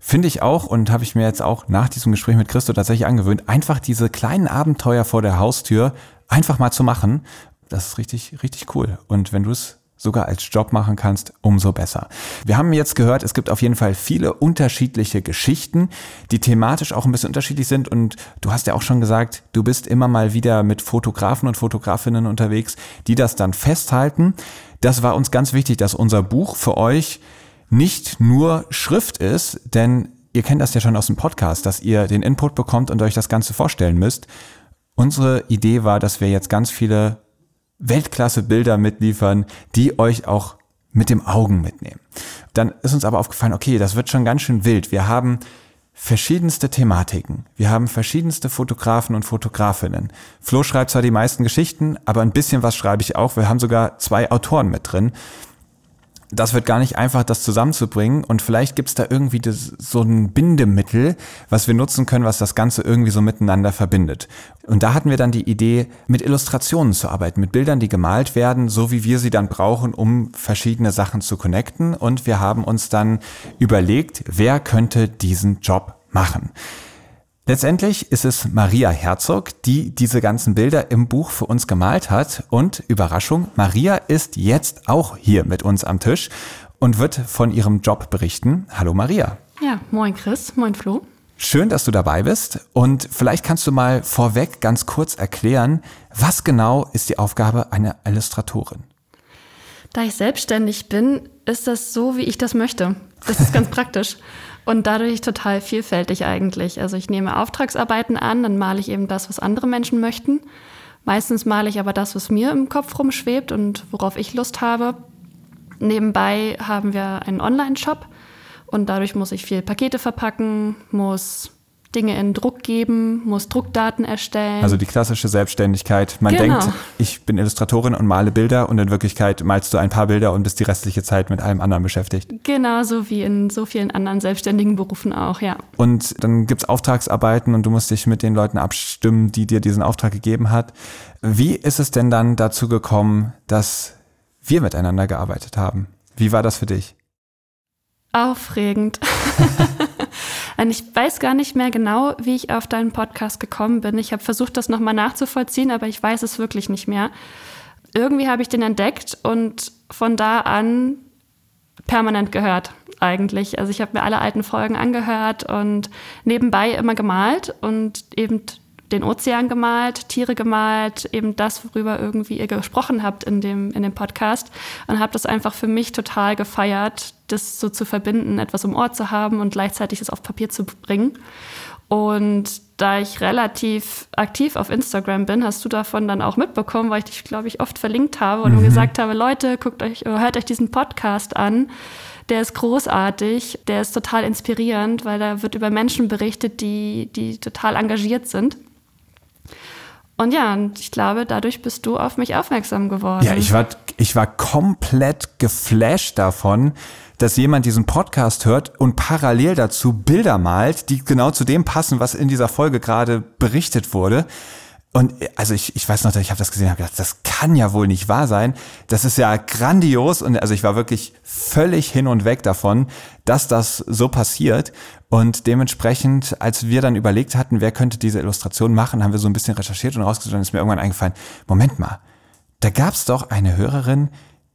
Finde ich auch und habe ich mir jetzt auch nach diesem Gespräch mit Christo tatsächlich angewöhnt, einfach diese kleinen Abenteuer vor der Haustür einfach mal zu machen. Das ist richtig, richtig cool. Und wenn du es sogar als Job machen kannst, umso besser. Wir haben jetzt gehört, es gibt auf jeden Fall viele unterschiedliche Geschichten, die thematisch auch ein bisschen unterschiedlich sind. Und du hast ja auch schon gesagt, du bist immer mal wieder mit Fotografen und Fotografinnen unterwegs, die das dann festhalten. Das war uns ganz wichtig, dass unser Buch für euch nicht nur Schrift ist, denn ihr kennt das ja schon aus dem Podcast, dass ihr den Input bekommt und euch das Ganze vorstellen müsst. Unsere Idee war, dass wir jetzt ganz viele Weltklasse Bilder mitliefern, die euch auch mit dem Augen mitnehmen. Dann ist uns aber aufgefallen, okay, das wird schon ganz schön wild. Wir haben verschiedenste Thematiken. Wir haben verschiedenste Fotografen und Fotografinnen. Flo schreibt zwar die meisten Geschichten, aber ein bisschen was schreibe ich auch. Wir haben sogar zwei Autoren mit drin das wird gar nicht einfach, das zusammenzubringen. Und vielleicht gibt's da irgendwie das, so ein Bindemittel, was wir nutzen können, was das Ganze irgendwie so miteinander verbindet. Und da hatten wir dann die Idee, mit Illustrationen zu arbeiten, mit Bildern, die gemalt werden, so wie wir sie dann brauchen, um verschiedene Sachen zu connecten. Und wir haben uns dann überlegt, wer könnte diesen Job machen. Letztendlich ist es Maria Herzog, die diese ganzen Bilder im Buch für uns gemalt hat. Und Überraschung, Maria ist jetzt auch hier mit uns am Tisch und wird von ihrem Job berichten. Hallo Maria. Ja, moin Chris, moin Flo. Schön, dass du dabei bist. Und vielleicht kannst du mal vorweg ganz kurz erklären, was genau ist die Aufgabe einer Illustratorin? Da ich selbstständig bin, ist das so, wie ich das möchte. Das ist ganz praktisch. Und dadurch total vielfältig eigentlich. Also ich nehme Auftragsarbeiten an, dann male ich eben das, was andere Menschen möchten. Meistens male ich aber das, was mir im Kopf rumschwebt und worauf ich Lust habe. Nebenbei haben wir einen Online-Shop und dadurch muss ich viel Pakete verpacken, muss Dinge in Druck geben, muss Druckdaten erstellen. Also die klassische Selbstständigkeit. Man genau. denkt, ich bin Illustratorin und male Bilder und in Wirklichkeit malst du ein paar Bilder und bist die restliche Zeit mit allem anderen beschäftigt. Genauso wie in so vielen anderen selbstständigen Berufen auch, ja. Und dann gibt's Auftragsarbeiten und du musst dich mit den Leuten abstimmen, die dir diesen Auftrag gegeben hat. Wie ist es denn dann dazu gekommen, dass wir miteinander gearbeitet haben? Wie war das für dich? Aufregend. ich weiß gar nicht mehr genau, wie ich auf deinen Podcast gekommen bin. Ich habe versucht, das nochmal nachzuvollziehen, aber ich weiß es wirklich nicht mehr. Irgendwie habe ich den entdeckt und von da an permanent gehört eigentlich. Also ich habe mir alle alten Folgen angehört und nebenbei immer gemalt und eben den Ozean gemalt, Tiere gemalt, eben das, worüber irgendwie ihr gesprochen habt in dem, in dem Podcast und habe das einfach für mich total gefeiert, das so zu verbinden, etwas im Ohr zu haben und gleichzeitig das auf Papier zu bringen. Und da ich relativ aktiv auf Instagram bin, hast du davon dann auch mitbekommen, weil ich dich, glaube ich, oft verlinkt habe und mhm. gesagt habe, Leute, guckt euch, hört euch diesen Podcast an. Der ist großartig, der ist total inspirierend, weil da wird über Menschen berichtet, die, die total engagiert sind. Und ja, und ich glaube, dadurch bist du auf mich aufmerksam geworden. Ja, ich war, ich war komplett geflasht davon, dass jemand diesen Podcast hört und parallel dazu Bilder malt, die genau zu dem passen, was in dieser Folge gerade berichtet wurde. Und also ich, ich weiß noch, ich habe das gesehen, habe gedacht, das kann ja wohl nicht wahr sein. Das ist ja grandios und also ich war wirklich völlig hin und weg davon, dass das so passiert. Und dementsprechend, als wir dann überlegt hatten, wer könnte diese Illustration machen, haben wir so ein bisschen recherchiert und rausgesucht und ist mir irgendwann eingefallen, Moment mal, da gab's doch eine Hörerin,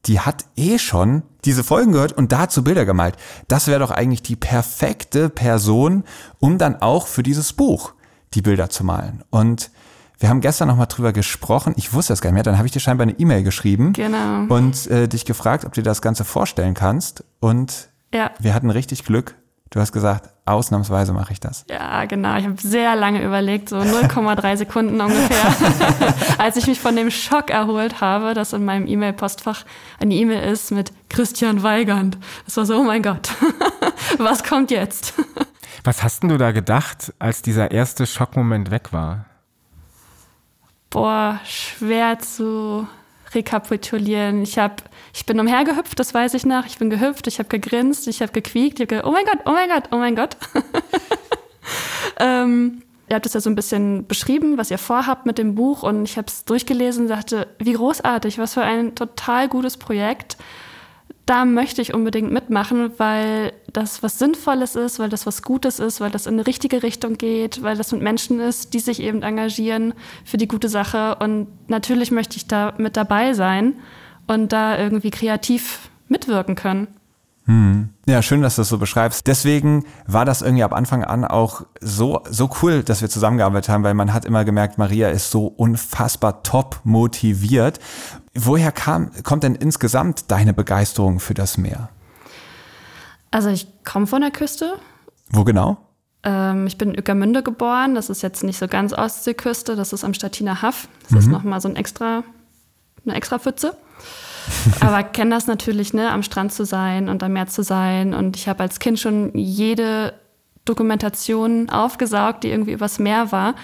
die hat eh schon diese Folgen gehört und dazu Bilder gemalt. Das wäre doch eigentlich die perfekte Person, um dann auch für dieses Buch die Bilder zu malen. Und wir haben gestern noch mal drüber gesprochen. Ich wusste das gar nicht mehr. Dann habe ich dir scheinbar eine E-Mail geschrieben genau. und äh, dich gefragt, ob du dir das Ganze vorstellen kannst. Und ja. wir hatten richtig Glück. Du hast gesagt, ausnahmsweise mache ich das. Ja, genau. Ich habe sehr lange überlegt, so 0,3 Sekunden ungefähr, als ich mich von dem Schock erholt habe, dass in meinem E-Mail-Postfach eine E-Mail ist mit Christian Weigand. Das war so, oh mein Gott, was kommt jetzt? Was hast denn du da gedacht, als dieser erste Schockmoment weg war? Boah, schwer zu rekapitulieren. Ich habe, ich bin umhergehüpft, das weiß ich noch. Ich bin gehüpft, ich habe gegrinst, ich habe gequiekt, ich habe oh mein Gott, oh mein Gott, oh mein Gott. ähm, ihr habt es ja so ein bisschen beschrieben, was ihr vorhabt mit dem Buch und ich habe es durchgelesen und dachte, wie großartig, was für ein total gutes Projekt da möchte ich unbedingt mitmachen, weil das was Sinnvolles ist, weil das was Gutes ist, weil das in eine richtige Richtung geht, weil das mit Menschen ist, die sich eben engagieren für die gute Sache. Und natürlich möchte ich da mit dabei sein und da irgendwie kreativ mitwirken können. Hm. Ja, schön, dass du das so beschreibst. Deswegen war das irgendwie ab Anfang an auch so, so cool, dass wir zusammengearbeitet haben, weil man hat immer gemerkt, Maria ist so unfassbar top motiviert. Woher kam, kommt denn insgesamt deine Begeisterung für das Meer? Also ich komme von der Küste. Wo genau? Ähm, ich bin in Ueckermünde geboren. Das ist jetzt nicht so ganz Ostseeküste. Das ist am Stattiner Haff. Das mhm. ist nochmal so ein extra, eine extra Pfütze. Aber kenne das natürlich, ne, am Strand zu sein und am Meer zu sein. Und ich habe als Kind schon jede Dokumentation aufgesaugt, die irgendwie übers Meer war.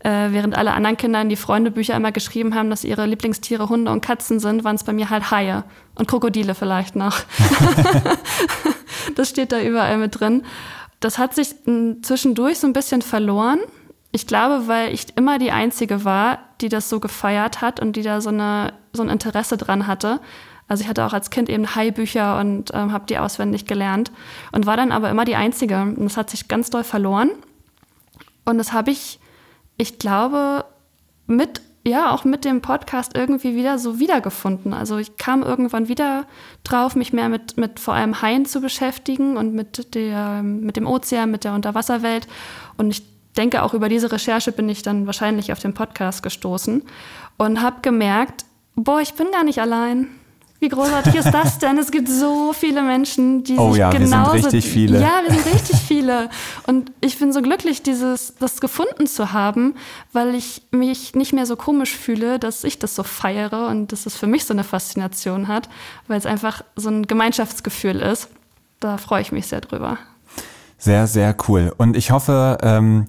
Äh, während alle anderen Kinder in die Freundebücher immer geschrieben haben, dass ihre Lieblingstiere Hunde und Katzen sind, waren es bei mir halt Haie und Krokodile vielleicht noch. das steht da überall mit drin. Das hat sich zwischendurch so ein bisschen verloren. Ich glaube, weil ich immer die Einzige war, die das so gefeiert hat und die da so, eine, so ein Interesse dran hatte. Also ich hatte auch als Kind eben Hai-Bücher und ähm, habe die auswendig gelernt und war dann aber immer die Einzige. Und das hat sich ganz doll verloren. Und das habe ich, ich glaube, mit, ja, auch mit dem Podcast irgendwie wieder so wiedergefunden. Also ich kam irgendwann wieder drauf, mich mehr mit, mit vor allem Haien zu beschäftigen und mit, der, mit dem Ozean, mit der Unterwasserwelt. Und ich denke, auch über diese Recherche bin ich dann wahrscheinlich auf den Podcast gestoßen und habe gemerkt, boah, ich bin gar nicht allein. Wie großartig ist das denn? Es gibt so viele Menschen, die oh sich ja, genauso. Wir sind richtig viele. Ja, wir sind richtig viele. Und ich bin so glücklich, dieses, das gefunden zu haben, weil ich mich nicht mehr so komisch fühle, dass ich das so feiere und dass es für mich so eine Faszination hat, weil es einfach so ein Gemeinschaftsgefühl ist. Da freue ich mich sehr drüber. Sehr, sehr cool. Und ich hoffe, ähm,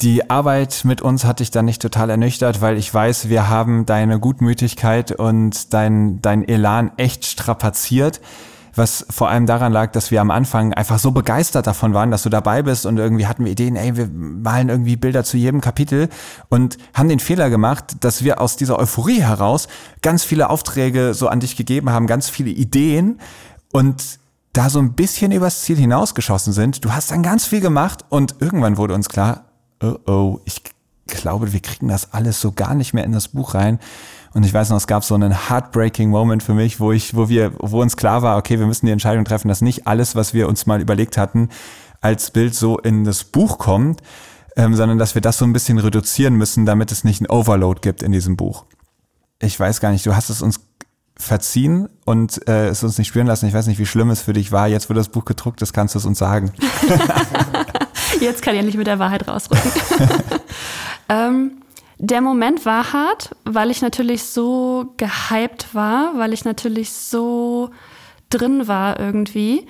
die Arbeit mit uns hat dich dann nicht total ernüchtert, weil ich weiß, wir haben deine Gutmütigkeit und dein, dein Elan echt strapaziert. Was vor allem daran lag, dass wir am Anfang einfach so begeistert davon waren, dass du dabei bist und irgendwie hatten wir Ideen, ey, wir malen irgendwie Bilder zu jedem Kapitel und haben den Fehler gemacht, dass wir aus dieser Euphorie heraus ganz viele Aufträge so an dich gegeben haben, ganz viele Ideen und da so ein bisschen übers Ziel hinausgeschossen sind. Du hast dann ganz viel gemacht und irgendwann wurde uns klar, oh oh, ich glaube, wir kriegen das alles so gar nicht mehr in das Buch rein. Und ich weiß noch, es gab so einen heartbreaking Moment für mich, wo ich, wo wir, wo uns klar war, okay, wir müssen die Entscheidung treffen, dass nicht alles, was wir uns mal überlegt hatten, als Bild so in das Buch kommt, ähm, sondern dass wir das so ein bisschen reduzieren müssen, damit es nicht ein Overload gibt in diesem Buch. Ich weiß gar nicht, du hast es uns verziehen und äh, es uns nicht spüren lassen. Ich weiß nicht, wie schlimm es für dich war. Jetzt, wo das Buch gedruckt ist, kannst du es uns sagen. Jetzt kann ich endlich mit der Wahrheit rausrücken. ähm, der Moment war hart, weil ich natürlich so gehypt war, weil ich natürlich so drin war irgendwie.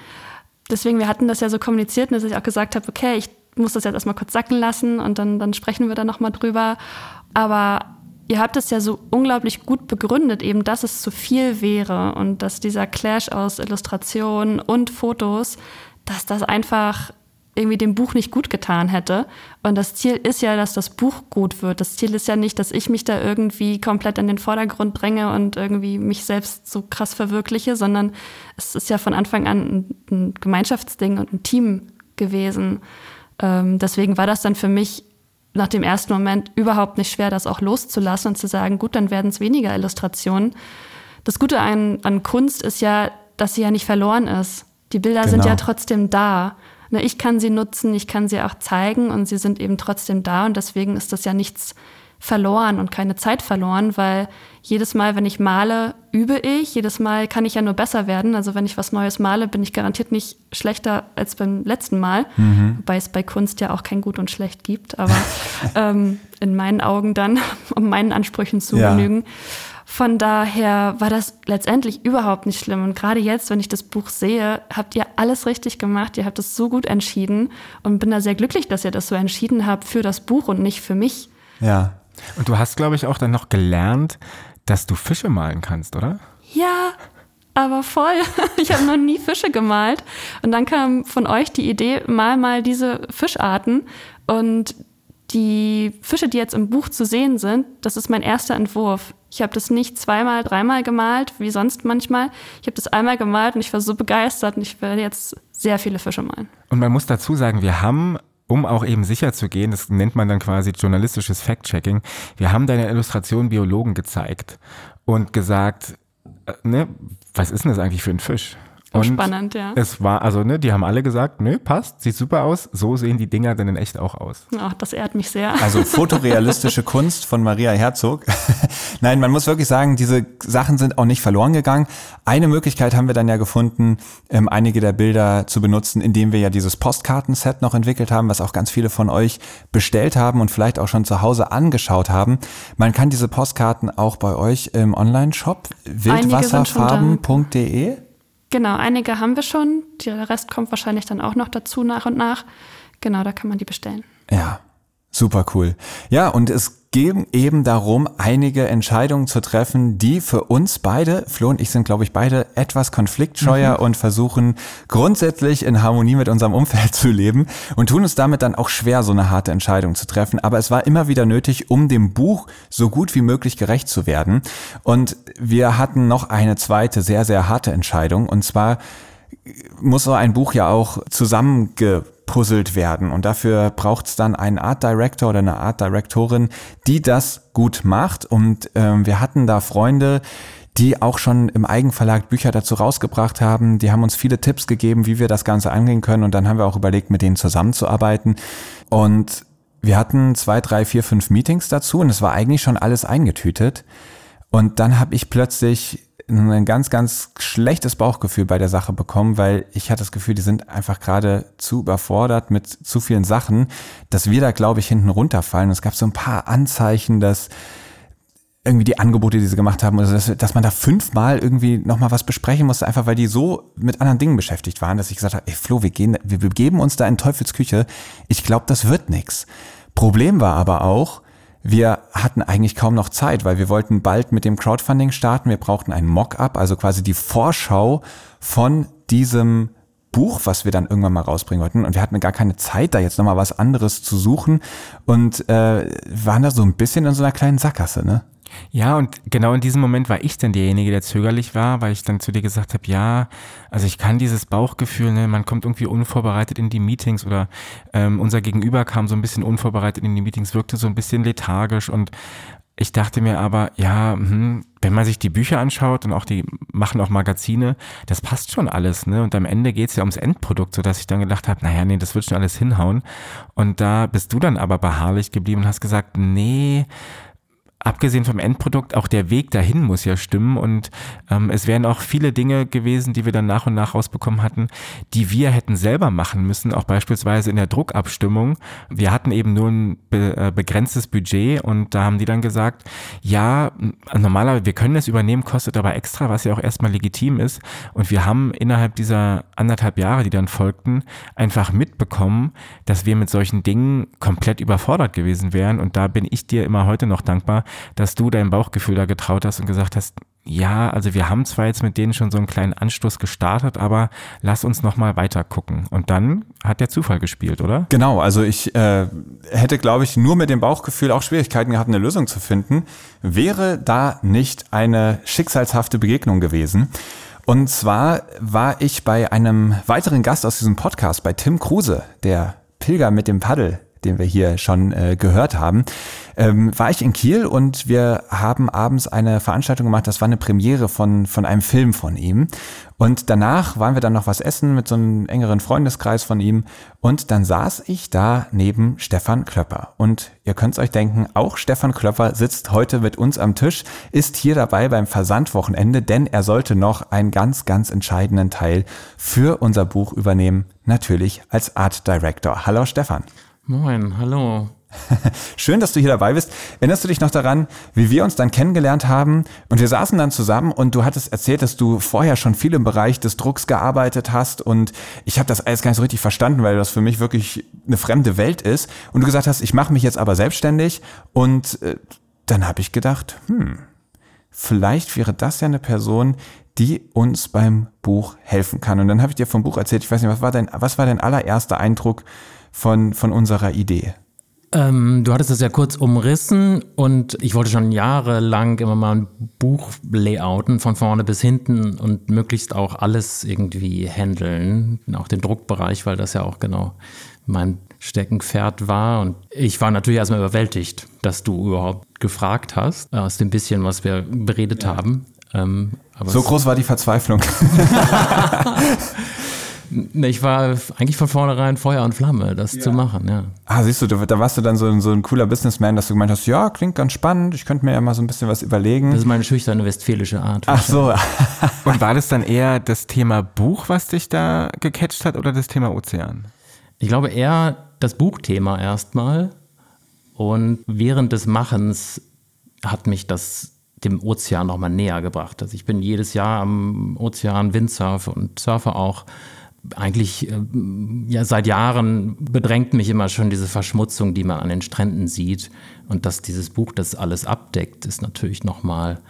Deswegen, wir hatten das ja so kommuniziert, dass ich auch gesagt habe, okay, ich muss das jetzt erstmal kurz sacken lassen und dann, dann sprechen wir da nochmal drüber. Aber ihr habt es ja so unglaublich gut begründet, eben, dass es zu viel wäre und dass dieser Clash aus Illustrationen und Fotos, dass das einfach irgendwie dem Buch nicht gut getan hätte. Und das Ziel ist ja, dass das Buch gut wird. Das Ziel ist ja nicht, dass ich mich da irgendwie komplett in den Vordergrund dränge und irgendwie mich selbst so krass verwirkliche, sondern es ist ja von Anfang an ein, ein Gemeinschaftsding und ein Team gewesen. Ähm, deswegen war das dann für mich nach dem ersten Moment überhaupt nicht schwer, das auch loszulassen und zu sagen, gut, dann werden es weniger Illustrationen. Das Gute an, an, Kunst ist ja, dass sie ja nicht verloren ist. Die Bilder genau. sind ja trotzdem da. Ich kann sie nutzen, ich kann sie auch zeigen und sie sind eben trotzdem da und deswegen ist das ja nichts, verloren und keine Zeit verloren, weil jedes Mal, wenn ich male, übe ich. Jedes Mal kann ich ja nur besser werden. Also wenn ich was Neues male, bin ich garantiert nicht schlechter als beim letzten Mal. Mhm. Wobei es bei Kunst ja auch kein Gut und Schlecht gibt. Aber ähm, in meinen Augen dann, um meinen Ansprüchen zu ja. genügen. Von daher war das letztendlich überhaupt nicht schlimm. Und gerade jetzt, wenn ich das Buch sehe, habt ihr alles richtig gemacht. Ihr habt es so gut entschieden und bin da sehr glücklich, dass ihr das so entschieden habt für das Buch und nicht für mich. Ja. Und du hast, glaube ich, auch dann noch gelernt, dass du Fische malen kannst, oder? Ja, aber voll. Ich habe noch nie Fische gemalt. Und dann kam von euch die Idee, mal mal diese Fischarten. Und die Fische, die jetzt im Buch zu sehen sind, das ist mein erster Entwurf. Ich habe das nicht zweimal, dreimal gemalt, wie sonst manchmal. Ich habe das einmal gemalt und ich war so begeistert und ich werde jetzt sehr viele Fische malen. Und man muss dazu sagen, wir haben um auch eben sicher zu gehen, das nennt man dann quasi journalistisches Fact-Checking, wir haben deine Illustration Biologen gezeigt und gesagt, äh, ne, was ist denn das eigentlich für ein Fisch? Und spannend, ja. Es war, also, ne, die haben alle gesagt, nö, passt, sieht super aus. So sehen die Dinger denn in echt auch aus. Ach, das ehrt mich sehr. Also fotorealistische Kunst von Maria Herzog. Nein, man muss wirklich sagen, diese Sachen sind auch nicht verloren gegangen. Eine Möglichkeit haben wir dann ja gefunden, ähm, einige der Bilder zu benutzen, indem wir ja dieses Postkartenset noch entwickelt haben, was auch ganz viele von euch bestellt haben und vielleicht auch schon zu Hause angeschaut haben. Man kann diese Postkarten auch bei euch im Online-Shop wildwasserfarben.de Genau, einige haben wir schon. Der Rest kommt wahrscheinlich dann auch noch dazu nach und nach. Genau, da kann man die bestellen. Ja, super cool. Ja, und es ging eben darum, einige Entscheidungen zu treffen, die für uns beide, Flo und ich sind, glaube ich, beide etwas konfliktscheuer mhm. und versuchen grundsätzlich in Harmonie mit unserem Umfeld zu leben und tun uns damit dann auch schwer, so eine harte Entscheidung zu treffen. Aber es war immer wieder nötig, um dem Buch so gut wie möglich gerecht zu werden. Und wir hatten noch eine zweite sehr, sehr harte Entscheidung. Und zwar muss so ein Buch ja auch zusammenge puzzelt werden. Und dafür braucht es dann einen Art Director oder eine Art Directorin, die das gut macht. Und ähm, wir hatten da Freunde, die auch schon im Eigenverlag Bücher dazu rausgebracht haben. Die haben uns viele Tipps gegeben, wie wir das Ganze angehen können. Und dann haben wir auch überlegt, mit denen zusammenzuarbeiten. Und wir hatten zwei, drei, vier, fünf Meetings dazu und es war eigentlich schon alles eingetütet. Und dann habe ich plötzlich ein ganz, ganz schlechtes Bauchgefühl bei der Sache bekommen, weil ich hatte das Gefühl, die sind einfach gerade zu überfordert mit zu vielen Sachen, dass wir da, glaube ich, hinten runterfallen. es gab so ein paar Anzeichen, dass irgendwie die Angebote, die sie gemacht haben, also dass, dass man da fünfmal irgendwie nochmal was besprechen musste, einfach weil die so mit anderen Dingen beschäftigt waren, dass ich gesagt habe, ey Flo, wir gehen, wir begeben uns da in Teufelsküche. Ich glaube, das wird nix. Problem war aber auch, wir hatten eigentlich kaum noch Zeit, weil wir wollten bald mit dem Crowdfunding starten. Wir brauchten ein Mock-up, also quasi die Vorschau von diesem Buch, was wir dann irgendwann mal rausbringen wollten. Und wir hatten gar keine Zeit, da jetzt nochmal was anderes zu suchen und äh, waren da so ein bisschen in so einer kleinen Sackgasse, ne? Ja, und genau in diesem Moment war ich dann derjenige, der zögerlich war, weil ich dann zu dir gesagt habe, ja, also ich kann dieses Bauchgefühl, ne, man kommt irgendwie unvorbereitet in die Meetings oder ähm, unser Gegenüber kam so ein bisschen unvorbereitet in die Meetings, wirkte so ein bisschen lethargisch und ich dachte mir aber, ja, hm, wenn man sich die Bücher anschaut und auch die machen auch Magazine, das passt schon alles, ne? Und am Ende geht's ja ums Endprodukt, sodass ich dann gedacht habe, naja, nee, das wird schon alles hinhauen. Und da bist du dann aber beharrlich geblieben und hast gesagt, nee, abgesehen vom Endprodukt, auch der Weg dahin muss ja stimmen. Und ähm, es wären auch viele Dinge gewesen, die wir dann nach und nach rausbekommen hatten, die wir hätten selber machen müssen, auch beispielsweise in der Druckabstimmung. Wir hatten eben nur ein be äh, begrenztes Budget und da haben die dann gesagt, ja, normalerweise, wir können es übernehmen, kostet aber extra, was ja auch erstmal legitim ist. Und wir haben innerhalb dieser anderthalb Jahre, die dann folgten, einfach mitbekommen, dass wir mit solchen Dingen komplett überfordert gewesen wären. Und da bin ich dir immer heute noch dankbar, dass du dein Bauchgefühl da getraut hast und gesagt hast, ja, also wir haben zwar jetzt mit denen schon so einen kleinen Anstoß gestartet, aber lass uns noch mal weiter gucken. Und dann hat der Zufall gespielt, oder? Genau, also ich äh, hätte, glaube ich, nur mit dem Bauchgefühl auch Schwierigkeiten gehabt, eine Lösung zu finden. Wäre da nicht eine schicksalshafte Begegnung gewesen. Und zwar war ich bei einem weiteren Gast aus diesem Podcast, bei Tim Kruse, der Pilger mit dem Paddel den wir hier schon äh, gehört haben, ähm, war ich in Kiel und wir haben abends eine Veranstaltung gemacht. Das war eine Premiere von, von einem Film von ihm. Und danach waren wir dann noch was essen mit so einem engeren Freundeskreis von ihm. Und dann saß ich da neben Stefan Klöpper. Und ihr könnt euch denken, auch Stefan Klöpper sitzt heute mit uns am Tisch, ist hier dabei beim Versandwochenende, denn er sollte noch einen ganz, ganz entscheidenden Teil für unser Buch übernehmen. Natürlich als Art Director. Hallo Stefan. Moin, hallo. Schön, dass du hier dabei bist. Erinnerst du dich noch daran, wie wir uns dann kennengelernt haben? Und wir saßen dann zusammen und du hattest erzählt, dass du vorher schon viel im Bereich des Drucks gearbeitet hast. Und ich habe das alles gar nicht so richtig verstanden, weil das für mich wirklich eine fremde Welt ist. Und du gesagt hast, ich mache mich jetzt aber selbstständig. Und äh, dann habe ich gedacht, hm, vielleicht wäre das ja eine Person, die uns beim Buch helfen kann. Und dann habe ich dir vom Buch erzählt. Ich weiß nicht, was war dein, was war dein allererster Eindruck von, von unserer Idee? Ähm, du hattest es ja kurz umrissen und ich wollte schon jahrelang immer mal ein Buch layouten, von vorne bis hinten und möglichst auch alles irgendwie handeln, auch den Druckbereich, weil das ja auch genau mein Steckenpferd war. Und ich war natürlich erstmal überwältigt, dass du überhaupt gefragt hast, aus dem bisschen, was wir beredet ja. haben. Ähm, so groß war die Verzweiflung. Ich war eigentlich von vornherein Feuer und Flamme, das ja. zu machen, ja. Ah, siehst du, da warst du dann so, so ein cooler Businessman, dass du gemeint hast, ja, klingt ganz spannend, ich könnte mir ja mal so ein bisschen was überlegen. Das ist meine schüchterne westfälische Art. Ach so. und war das dann eher das Thema Buch, was dich da gecatcht hat oder das Thema Ozean? Ich glaube eher das Buchthema erstmal. Und während des Machens hat mich das dem Ozean nochmal näher gebracht. Also ich bin jedes Jahr am Ozean, Windsurfe und surfe auch eigentlich äh, ja seit Jahren bedrängt mich immer schon diese Verschmutzung, die man an den Stränden sieht. Und dass dieses Buch das alles abdeckt, ist natürlich nochmal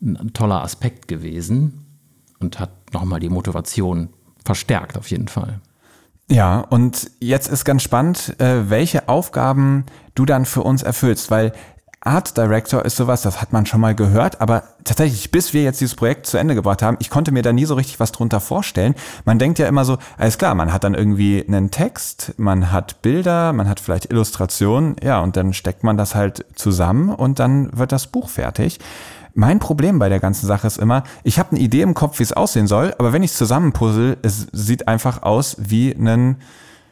ein toller Aspekt gewesen und hat nochmal die Motivation verstärkt auf jeden Fall. Ja, und jetzt ist ganz spannend, äh, welche Aufgaben du dann für uns erfüllst, weil Art Director ist sowas, das hat man schon mal gehört, aber tatsächlich, bis wir jetzt dieses Projekt zu Ende gebracht haben, ich konnte mir da nie so richtig was drunter vorstellen. Man denkt ja immer so, alles klar, man hat dann irgendwie einen Text, man hat Bilder, man hat vielleicht Illustrationen, ja, und dann steckt man das halt zusammen und dann wird das Buch fertig. Mein Problem bei der ganzen Sache ist immer, ich habe eine Idee im Kopf, wie es aussehen soll, aber wenn ich es zusammenpuzzle, es sieht einfach aus wie ein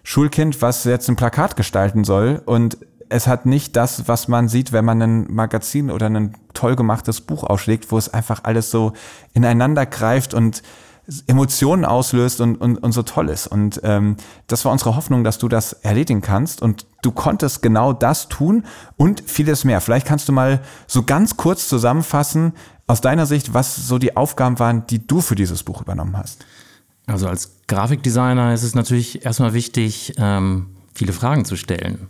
Schulkind, was jetzt ein Plakat gestalten soll und es hat nicht das, was man sieht, wenn man ein Magazin oder ein toll gemachtes Buch ausschlägt, wo es einfach alles so ineinander greift und Emotionen auslöst und, und, und so toll ist. Und ähm, das war unsere Hoffnung, dass du das erledigen kannst. Und du konntest genau das tun und vieles mehr. Vielleicht kannst du mal so ganz kurz zusammenfassen, aus deiner Sicht, was so die Aufgaben waren, die du für dieses Buch übernommen hast. Also als Grafikdesigner ist es natürlich erstmal wichtig, ähm, viele Fragen zu stellen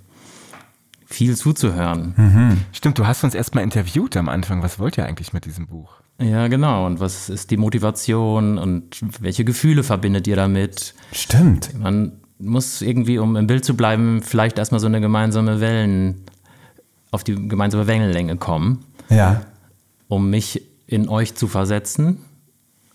viel zuzuhören. Mhm. Stimmt, du hast uns erstmal interviewt am Anfang. Was wollt ihr eigentlich mit diesem Buch? Ja, genau. Und was ist die Motivation und welche Gefühle verbindet ihr damit? Stimmt. Man muss irgendwie, um im Bild zu bleiben, vielleicht erstmal so eine gemeinsame Wellen, auf die gemeinsame Wellenlänge kommen. Ja. Um mich in euch zu versetzen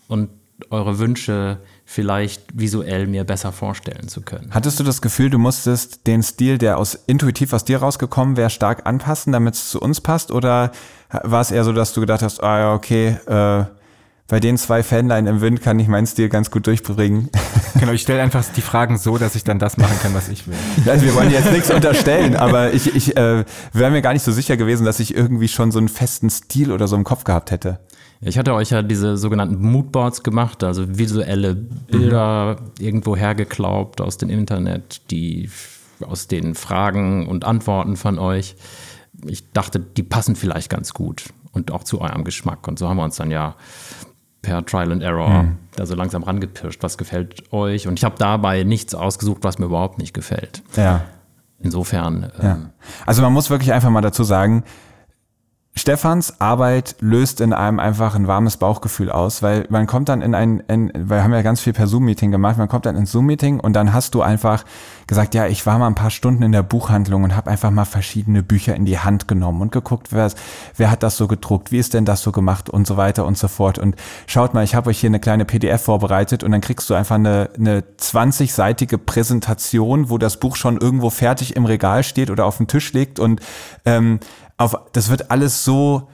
und eure Wünsche vielleicht visuell mir besser vorstellen zu können. Hattest du das Gefühl, du musstest den Stil, der aus intuitiv aus dir rausgekommen wäre, stark anpassen, damit es zu uns passt? Oder war es eher so, dass du gedacht hast, ah ja, okay, äh, bei den zwei Fanlein im Wind kann ich meinen Stil ganz gut durchbringen. Genau, ich stelle einfach die Fragen so, dass ich dann das machen kann, was ich will. Also wir wollen jetzt nichts unterstellen, aber ich, ich äh, wäre mir gar nicht so sicher gewesen, dass ich irgendwie schon so einen festen Stil oder so im Kopf gehabt hätte. Ich hatte euch ja diese sogenannten Moodboards gemacht, also visuelle Bilder mhm. irgendwo hergeklaubt aus dem Internet, die aus den Fragen und Antworten von euch. Ich dachte, die passen vielleicht ganz gut und auch zu eurem Geschmack. Und so haben wir uns dann ja per Trial and Error mhm. da so langsam rangepirscht, was gefällt euch. Und ich habe dabei nichts ausgesucht, was mir überhaupt nicht gefällt. Ja. Insofern. Ja. Ähm, also man muss wirklich einfach mal dazu sagen, Stefans Arbeit löst in einem einfach ein warmes Bauchgefühl aus, weil man kommt dann in ein, in, wir haben ja ganz viel per Zoom-Meeting gemacht, man kommt dann ins Zoom-Meeting und dann hast du einfach gesagt, ja, ich war mal ein paar Stunden in der Buchhandlung und habe einfach mal verschiedene Bücher in die Hand genommen und geguckt, wer, wer hat das so gedruckt, wie ist denn das so gemacht und so weiter und so fort. Und schaut mal, ich habe euch hier eine kleine PDF vorbereitet und dann kriegst du einfach eine, eine 20-seitige Präsentation, wo das Buch schon irgendwo fertig im Regal steht oder auf dem Tisch liegt und ähm, auf, das wird alles so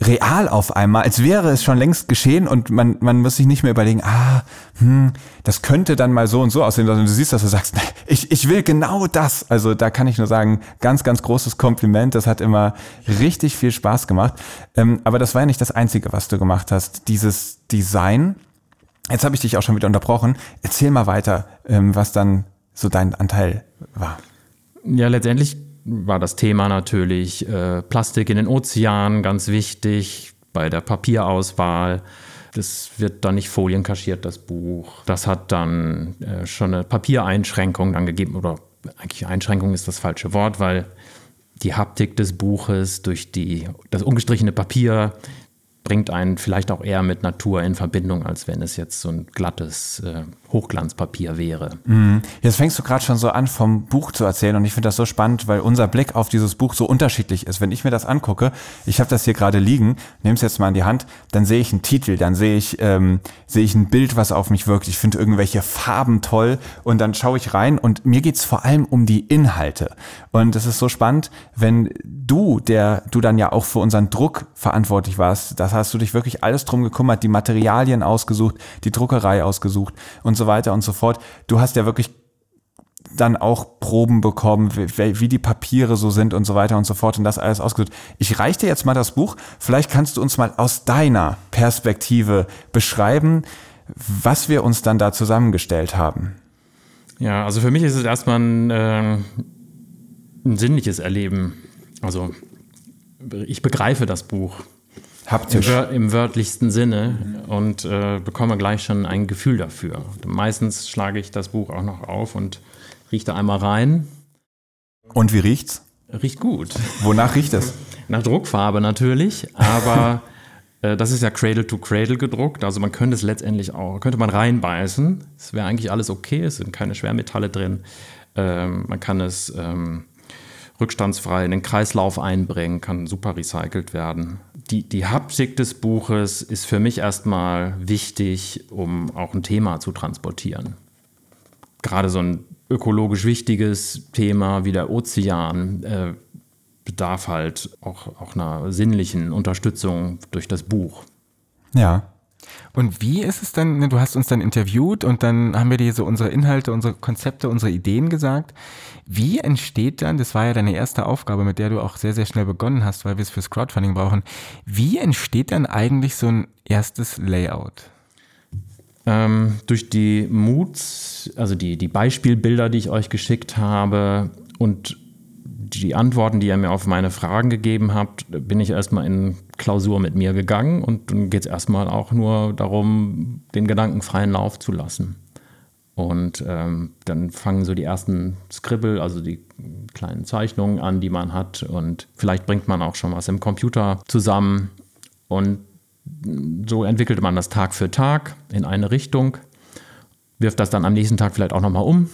real auf einmal, als wäre es schon längst geschehen und man, man muss sich nicht mehr überlegen, ah, hm, das könnte dann mal so und so aussehen, sondern du siehst, dass du sagst, ich, ich will genau das. Also da kann ich nur sagen, ganz, ganz großes Kompliment. Das hat immer richtig viel Spaß gemacht. Ähm, aber das war ja nicht das Einzige, was du gemacht hast. Dieses Design. Jetzt habe ich dich auch schon wieder unterbrochen. Erzähl mal weiter, ähm, was dann so dein Anteil war. Ja, letztendlich war das Thema natürlich äh, Plastik in den Ozeanen, ganz wichtig bei der Papierauswahl. Das wird dann nicht folienkaschiert, das Buch. Das hat dann äh, schon eine Papiereinschränkung dann gegeben, oder eigentlich Einschränkung ist das falsche Wort, weil die Haptik des Buches durch die, das ungestrichene Papier bringt einen vielleicht auch eher mit Natur in Verbindung, als wenn es jetzt so ein glattes äh, Hochglanzpapier wäre. Mhm. Jetzt fängst du gerade schon so an, vom Buch zu erzählen und ich finde das so spannend, weil unser Blick auf dieses Buch so unterschiedlich ist. Wenn ich mir das angucke, ich habe das hier gerade liegen, nehme es jetzt mal in die Hand, dann sehe ich einen Titel, dann sehe ich, ähm, sehe ich ein Bild, was auf mich wirkt. Ich finde irgendwelche Farben toll und dann schaue ich rein und mir geht's vor allem um die Inhalte. Und es ist so spannend, wenn du, der du dann ja auch für unseren Druck verantwortlich warst, das hast du dich wirklich alles drum gekümmert, die Materialien ausgesucht, die Druckerei ausgesucht und so weiter und so fort. Du hast ja wirklich dann auch Proben bekommen, wie, wie, die Papiere so sind und so weiter und so fort und das alles ausgesucht. Ich reiche dir jetzt mal das Buch. Vielleicht kannst du uns mal aus deiner Perspektive beschreiben, was wir uns dann da zusammengestellt haben. Ja, also für mich ist es erstmal ein, äh, ein sinnliches Erleben. Also ich begreife das Buch. Haptisch. Im, Im, wörtlichsten Sinne und äh, bekomme gleich schon ein Gefühl dafür. Meistens schlage ich das Buch auch noch auf und rieche da einmal rein. Und wie riecht's? Riecht gut. Wonach riecht es? Nach Druckfarbe natürlich, aber äh, das ist ja Cradle to Cradle gedruckt, also man könnte es letztendlich auch, könnte man reinbeißen. Es wäre eigentlich alles okay, es sind keine Schwermetalle drin. Ähm, man kann es ähm, rückstandsfrei in den Kreislauf einbringen, kann super recycelt werden. Die, die Haptik des Buches ist für mich erstmal wichtig, um auch ein Thema zu transportieren. Gerade so ein ökologisch wichtiges Thema wie der Ozean äh, bedarf halt auch, auch einer sinnlichen Unterstützung durch das Buch. Ja. Und wie ist es dann, ne, du hast uns dann interviewt und dann haben wir dir so unsere Inhalte, unsere Konzepte, unsere Ideen gesagt. Wie entsteht dann, das war ja deine erste Aufgabe, mit der du auch sehr, sehr schnell begonnen hast, weil wir es fürs Crowdfunding brauchen. Wie entsteht dann eigentlich so ein erstes Layout? Ähm, durch die Moods, also die, die Beispielbilder, die ich euch geschickt habe und die Antworten, die ihr mir auf meine Fragen gegeben habt, bin ich erstmal in Klausur mit mir gegangen und dann geht es erstmal auch nur darum, den Gedanken freien Lauf zu lassen. Und ähm, dann fangen so die ersten Scribble, also die kleinen Zeichnungen an, die man hat. Und vielleicht bringt man auch schon was im Computer zusammen. Und so entwickelt man das Tag für Tag in eine Richtung, wirft das dann am nächsten Tag vielleicht auch nochmal um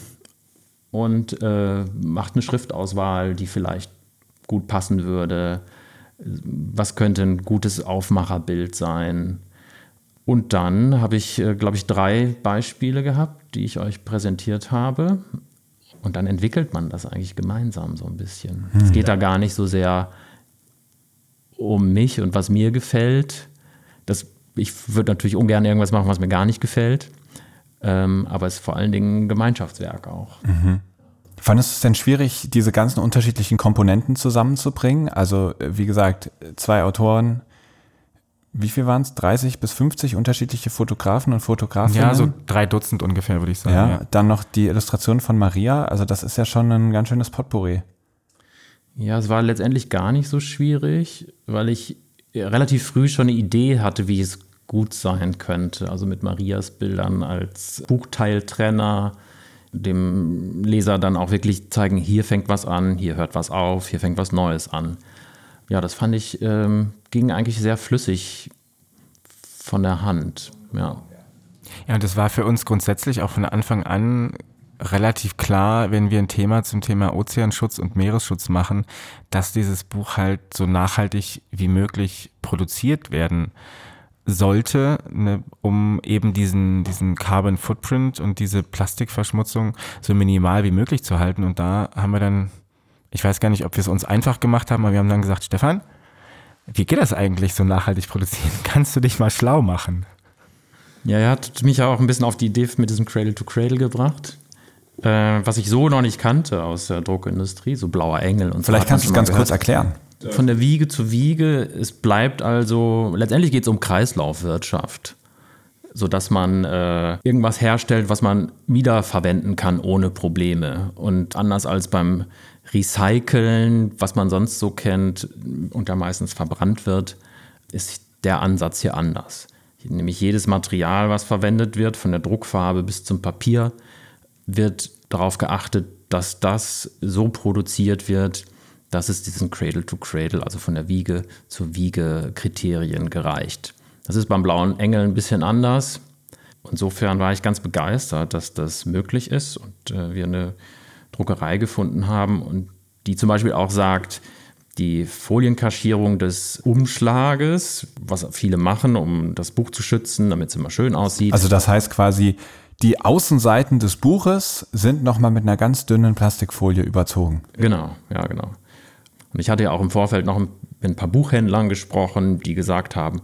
und äh, macht eine Schriftauswahl, die vielleicht gut passen würde. Was könnte ein gutes Aufmacherbild sein? Und dann habe ich, äh, glaube ich, drei Beispiele gehabt, die ich euch präsentiert habe. Und dann entwickelt man das eigentlich gemeinsam so ein bisschen. Hm. Es geht da gar nicht so sehr um mich und was mir gefällt. Das, ich würde natürlich ungern irgendwas machen, was mir gar nicht gefällt. Ähm, aber es ist vor allen Dingen ein Gemeinschaftswerk auch. Mhm. Fandest du es denn schwierig, diese ganzen unterschiedlichen Komponenten zusammenzubringen? Also, äh, wie gesagt, zwei Autoren, wie viel waren es? 30 bis 50 unterschiedliche Fotografen und Fotografinnen? Ja, so drei Dutzend ungefähr, würde ich sagen. Ja, ja, dann noch die Illustration von Maria. Also das ist ja schon ein ganz schönes Potpourri. Ja, es war letztendlich gar nicht so schwierig, weil ich relativ früh schon eine Idee hatte, wie es gut sein könnte. Also mit Marias Bildern als Buchteiltrenner, dem Leser dann auch wirklich zeigen, hier fängt was an, hier hört was auf, hier fängt was Neues an. ja, das fand ich, ähm, ging eigentlich sehr flüssig von der Hand. Ja. Ja, und das war für uns grundsätzlich auch von Anfang an relativ klar, wenn wir ein Thema zum Thema Ozeanschutz und Meeresschutz machen, dass dieses Buch halt so nachhaltig wie möglich produziert werden sollte, ne, um eben diesen, diesen Carbon Footprint und diese Plastikverschmutzung so minimal wie möglich zu halten. Und da haben wir dann, ich weiß gar nicht, ob wir es uns einfach gemacht haben, aber wir haben dann gesagt, Stefan, wie geht das eigentlich so nachhaltig produzieren? Kannst du dich mal schlau machen? Ja, er hat mich auch ein bisschen auf die Idee mit diesem Cradle to Cradle gebracht. Äh, was ich so noch nicht kannte aus der Druckindustrie, so blauer Engel und Vielleicht so kannst du es ganz kurz erklären. Von der Wiege zu Wiege, es bleibt also, letztendlich geht es um Kreislaufwirtschaft, sodass man äh, irgendwas herstellt, was man wiederverwenden kann ohne Probleme. Und anders als beim Recyceln, was man sonst so kennt und da meistens verbrannt wird, ist der Ansatz hier anders. Nämlich jedes Material, was verwendet wird, von der Druckfarbe bis zum Papier, wird darauf geachtet, dass das so produziert wird, dass es diesen Cradle-to-Cradle, also von der Wiege zur Wiege Kriterien gereicht. Das ist beim blauen Engel ein bisschen anders. Insofern war ich ganz begeistert, dass das möglich ist und äh, wir eine Druckerei gefunden haben und die zum Beispiel auch sagt, die Folienkaschierung des Umschlages, was viele machen, um das Buch zu schützen, damit es immer schön aussieht. Also das heißt quasi, die Außenseiten des Buches sind nochmal mit einer ganz dünnen Plastikfolie überzogen. Genau, ja, genau. Und ich hatte ja auch im Vorfeld noch mit ein paar Buchhändlern gesprochen, die gesagt haben,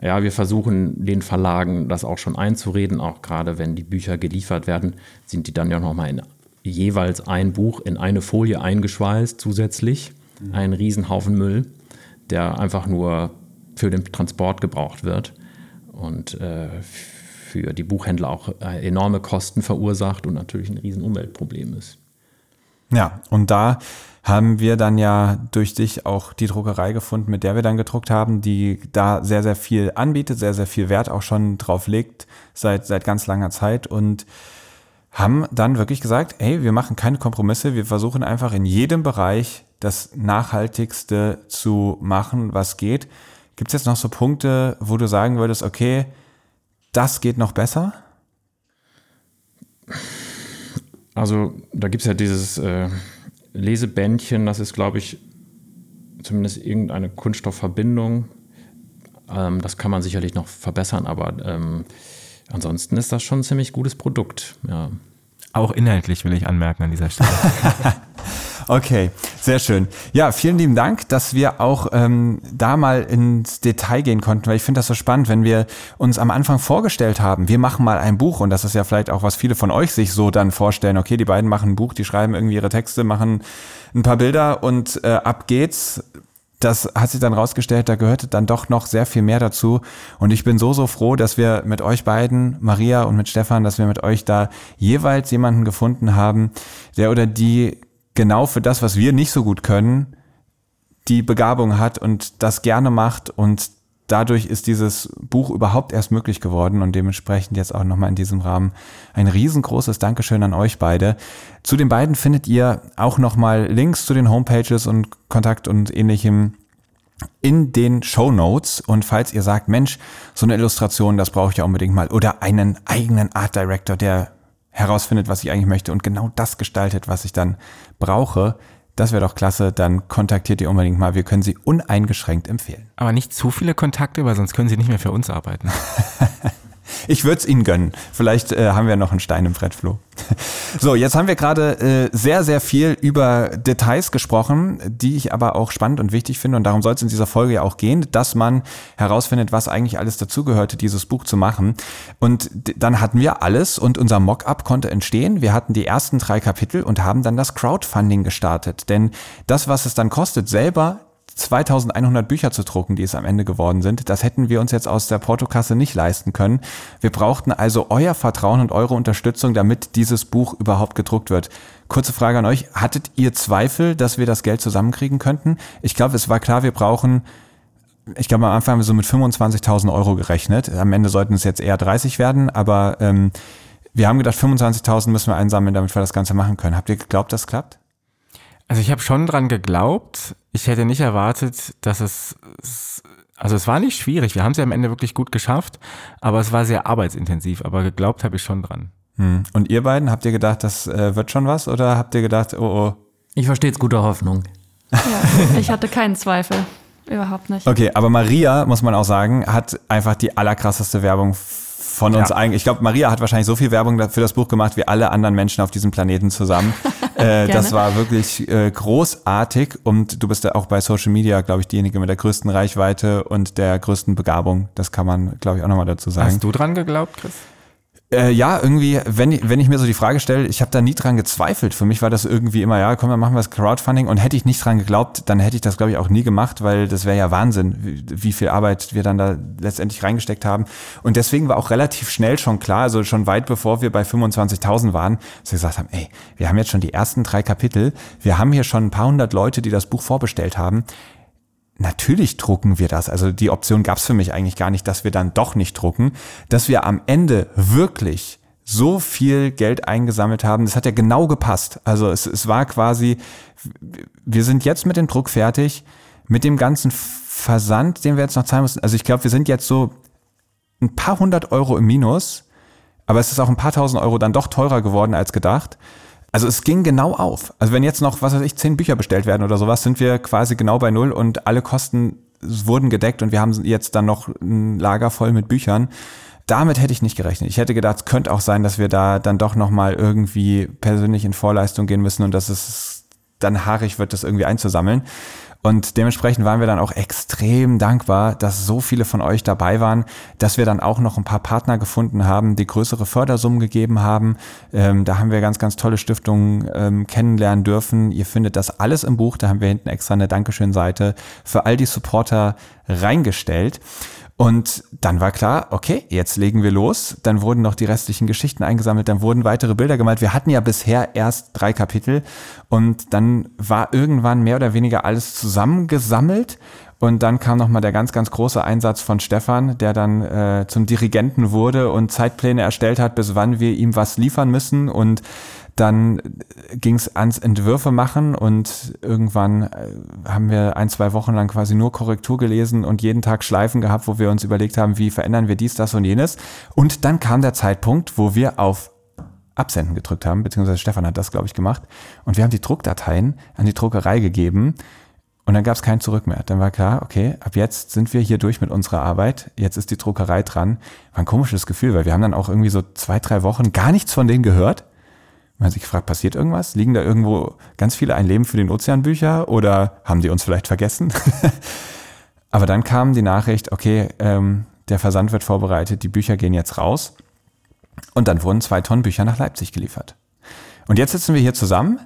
ja, wir versuchen den Verlagen das auch schon einzureden, auch gerade wenn die Bücher geliefert werden, sind die dann ja nochmal in jeweils ein Buch in eine Folie eingeschweißt zusätzlich. Mhm. Ein Riesenhaufen Müll, der einfach nur für den Transport gebraucht wird. Und äh, für die Buchhändler auch äh, enorme Kosten verursacht und natürlich ein riesen Umweltproblem ist. Ja, und da haben wir dann ja durch dich auch die Druckerei gefunden, mit der wir dann gedruckt haben, die da sehr, sehr viel anbietet, sehr, sehr viel Wert auch schon drauf legt seit, seit ganz langer Zeit und haben dann wirklich gesagt, hey, wir machen keine Kompromisse, wir versuchen einfach in jedem Bereich das Nachhaltigste zu machen, was geht. Gibt es jetzt noch so Punkte, wo du sagen würdest, okay, das geht noch besser? Also da gibt es ja dieses äh, Lesebändchen, das ist, glaube ich, zumindest irgendeine Kunststoffverbindung. Ähm, das kann man sicherlich noch verbessern, aber ähm, ansonsten ist das schon ein ziemlich gutes Produkt. Ja. Auch inhaltlich will ich anmerken an dieser Stelle. Okay, sehr schön. Ja, vielen lieben Dank, dass wir auch ähm, da mal ins Detail gehen konnten, weil ich finde das so spannend, wenn wir uns am Anfang vorgestellt haben, wir machen mal ein Buch und das ist ja vielleicht auch, was viele von euch sich so dann vorstellen. Okay, die beiden machen ein Buch, die schreiben irgendwie ihre Texte, machen ein paar Bilder und äh, ab geht's das hat sich dann rausgestellt, da gehörte dann doch noch sehr viel mehr dazu. Und ich bin so, so froh, dass wir mit euch beiden, Maria und mit Stefan, dass wir mit euch da jeweils jemanden gefunden haben, der oder die genau für das, was wir nicht so gut können, die Begabung hat und das gerne macht. Und dadurch ist dieses Buch überhaupt erst möglich geworden und dementsprechend jetzt auch nochmal in diesem Rahmen ein riesengroßes Dankeschön an euch beide. Zu den beiden findet ihr auch nochmal Links zu den Homepages und Kontakt und ähnlichem in den Show Notes. Und falls ihr sagt, Mensch, so eine Illustration, das brauche ich ja unbedingt mal. Oder einen eigenen Art Director, der herausfindet, was ich eigentlich möchte und genau das gestaltet, was ich dann brauche, das wäre doch klasse, dann kontaktiert ihr unbedingt mal. Wir können sie uneingeschränkt empfehlen. Aber nicht zu viele Kontakte, weil sonst können sie nicht mehr für uns arbeiten. Ich würde es Ihnen gönnen. Vielleicht äh, haben wir noch einen Stein im Brett, Flo. So, jetzt haben wir gerade äh, sehr, sehr viel über Details gesprochen, die ich aber auch spannend und wichtig finde. Und darum soll es in dieser Folge ja auch gehen, dass man herausfindet, was eigentlich alles dazugehörte, dieses Buch zu machen. Und dann hatten wir alles und unser Mockup konnte entstehen. Wir hatten die ersten drei Kapitel und haben dann das Crowdfunding gestartet. Denn das, was es dann kostet, selber 2100 Bücher zu drucken, die es am Ende geworden sind. Das hätten wir uns jetzt aus der Portokasse nicht leisten können. Wir brauchten also euer Vertrauen und eure Unterstützung, damit dieses Buch überhaupt gedruckt wird. Kurze Frage an euch. Hattet ihr Zweifel, dass wir das Geld zusammenkriegen könnten? Ich glaube, es war klar, wir brauchen ich glaube, am Anfang haben wir so mit 25.000 Euro gerechnet. Am Ende sollten es jetzt eher 30 werden, aber ähm, wir haben gedacht, 25.000 müssen wir einsammeln, damit wir das Ganze machen können. Habt ihr geglaubt, das klappt? Also ich habe schon dran geglaubt. Ich hätte nicht erwartet, dass es, also es war nicht schwierig. Wir haben es ja am Ende wirklich gut geschafft, aber es war sehr arbeitsintensiv. Aber geglaubt habe ich schon dran. Hm. Und ihr beiden, habt ihr gedacht, das äh, wird schon was oder habt ihr gedacht, oh oh? Ich verstehe jetzt gute Hoffnung. Ja, ich hatte keinen Zweifel. Überhaupt nicht. Okay, aber Maria, muss man auch sagen, hat einfach die allerkrasseste Werbung von uns ja. eigentlich. Ich glaube, Maria hat wahrscheinlich so viel Werbung für das Buch gemacht wie alle anderen Menschen auf diesem Planeten zusammen. äh, das war wirklich äh, großartig und du bist ja auch bei Social Media, glaube ich, diejenige mit der größten Reichweite und der größten Begabung. Das kann man, glaube ich, auch nochmal dazu sagen. Hast du dran geglaubt, Chris? Äh, ja, irgendwie, wenn, ich, wenn ich mir so die Frage stelle, ich habe da nie dran gezweifelt. Für mich war das irgendwie immer, ja, komm, dann machen wir das Crowdfunding. Und hätte ich nicht dran geglaubt, dann hätte ich das, glaube ich, auch nie gemacht, weil das wäre ja Wahnsinn, wie, wie, viel Arbeit wir dann da letztendlich reingesteckt haben. Und deswegen war auch relativ schnell schon klar, also schon weit bevor wir bei 25.000 waren, dass wir gesagt haben, ey, wir haben jetzt schon die ersten drei Kapitel, wir haben hier schon ein paar hundert Leute, die das Buch vorbestellt haben natürlich drucken wir das. Also die Option gab es für mich eigentlich gar nicht, dass wir dann doch nicht drucken. Dass wir am Ende wirklich so viel Geld eingesammelt haben, das hat ja genau gepasst. Also es, es war quasi, wir sind jetzt mit dem Druck fertig, mit dem ganzen Versand, den wir jetzt noch zahlen müssen. Also ich glaube, wir sind jetzt so ein paar hundert Euro im Minus, aber es ist auch ein paar tausend Euro dann doch teurer geworden als gedacht. Also es ging genau auf. Also wenn jetzt noch, was weiß ich, zehn Bücher bestellt werden oder sowas, sind wir quasi genau bei null und alle Kosten wurden gedeckt und wir haben jetzt dann noch ein Lager voll mit Büchern. Damit hätte ich nicht gerechnet. Ich hätte gedacht, es könnte auch sein, dass wir da dann doch nochmal irgendwie persönlich in Vorleistung gehen müssen und dass es dann haarig wird, das irgendwie einzusammeln. Und dementsprechend waren wir dann auch extrem dankbar, dass so viele von euch dabei waren, dass wir dann auch noch ein paar Partner gefunden haben, die größere Fördersummen gegeben haben. Ähm, da haben wir ganz, ganz tolle Stiftungen ähm, kennenlernen dürfen. Ihr findet das alles im Buch. Da haben wir hinten extra eine Dankeschön-Seite für all die Supporter reingestellt. Und dann war klar, okay, jetzt legen wir los. Dann wurden noch die restlichen Geschichten eingesammelt, dann wurden weitere Bilder gemalt. Wir hatten ja bisher erst drei Kapitel und dann war irgendwann mehr oder weniger alles zusammengesammelt. Und dann kam nochmal der ganz, ganz große Einsatz von Stefan, der dann äh, zum Dirigenten wurde und Zeitpläne erstellt hat, bis wann wir ihm was liefern müssen. Und dann ging es ans Entwürfe machen und irgendwann äh, haben wir ein, zwei Wochen lang quasi nur Korrektur gelesen und jeden Tag Schleifen gehabt, wo wir uns überlegt haben, wie verändern wir dies, das und jenes. Und dann kam der Zeitpunkt, wo wir auf Absenden gedrückt haben, beziehungsweise Stefan hat das, glaube ich, gemacht. Und wir haben die Druckdateien an die Druckerei gegeben und dann gab es kein Zurück mehr. Dann war klar, okay, ab jetzt sind wir hier durch mit unserer Arbeit. Jetzt ist die Druckerei dran. War ein komisches Gefühl, weil wir haben dann auch irgendwie so zwei, drei Wochen gar nichts von denen gehört. Man hat sich gefragt, passiert irgendwas? Liegen da irgendwo ganz viele Ein Leben für den Ozeanbücher oder haben die uns vielleicht vergessen? Aber dann kam die Nachricht, okay, ähm, der Versand wird vorbereitet, die Bücher gehen jetzt raus. Und dann wurden zwei Tonnen Bücher nach Leipzig geliefert. Und jetzt sitzen wir hier zusammen,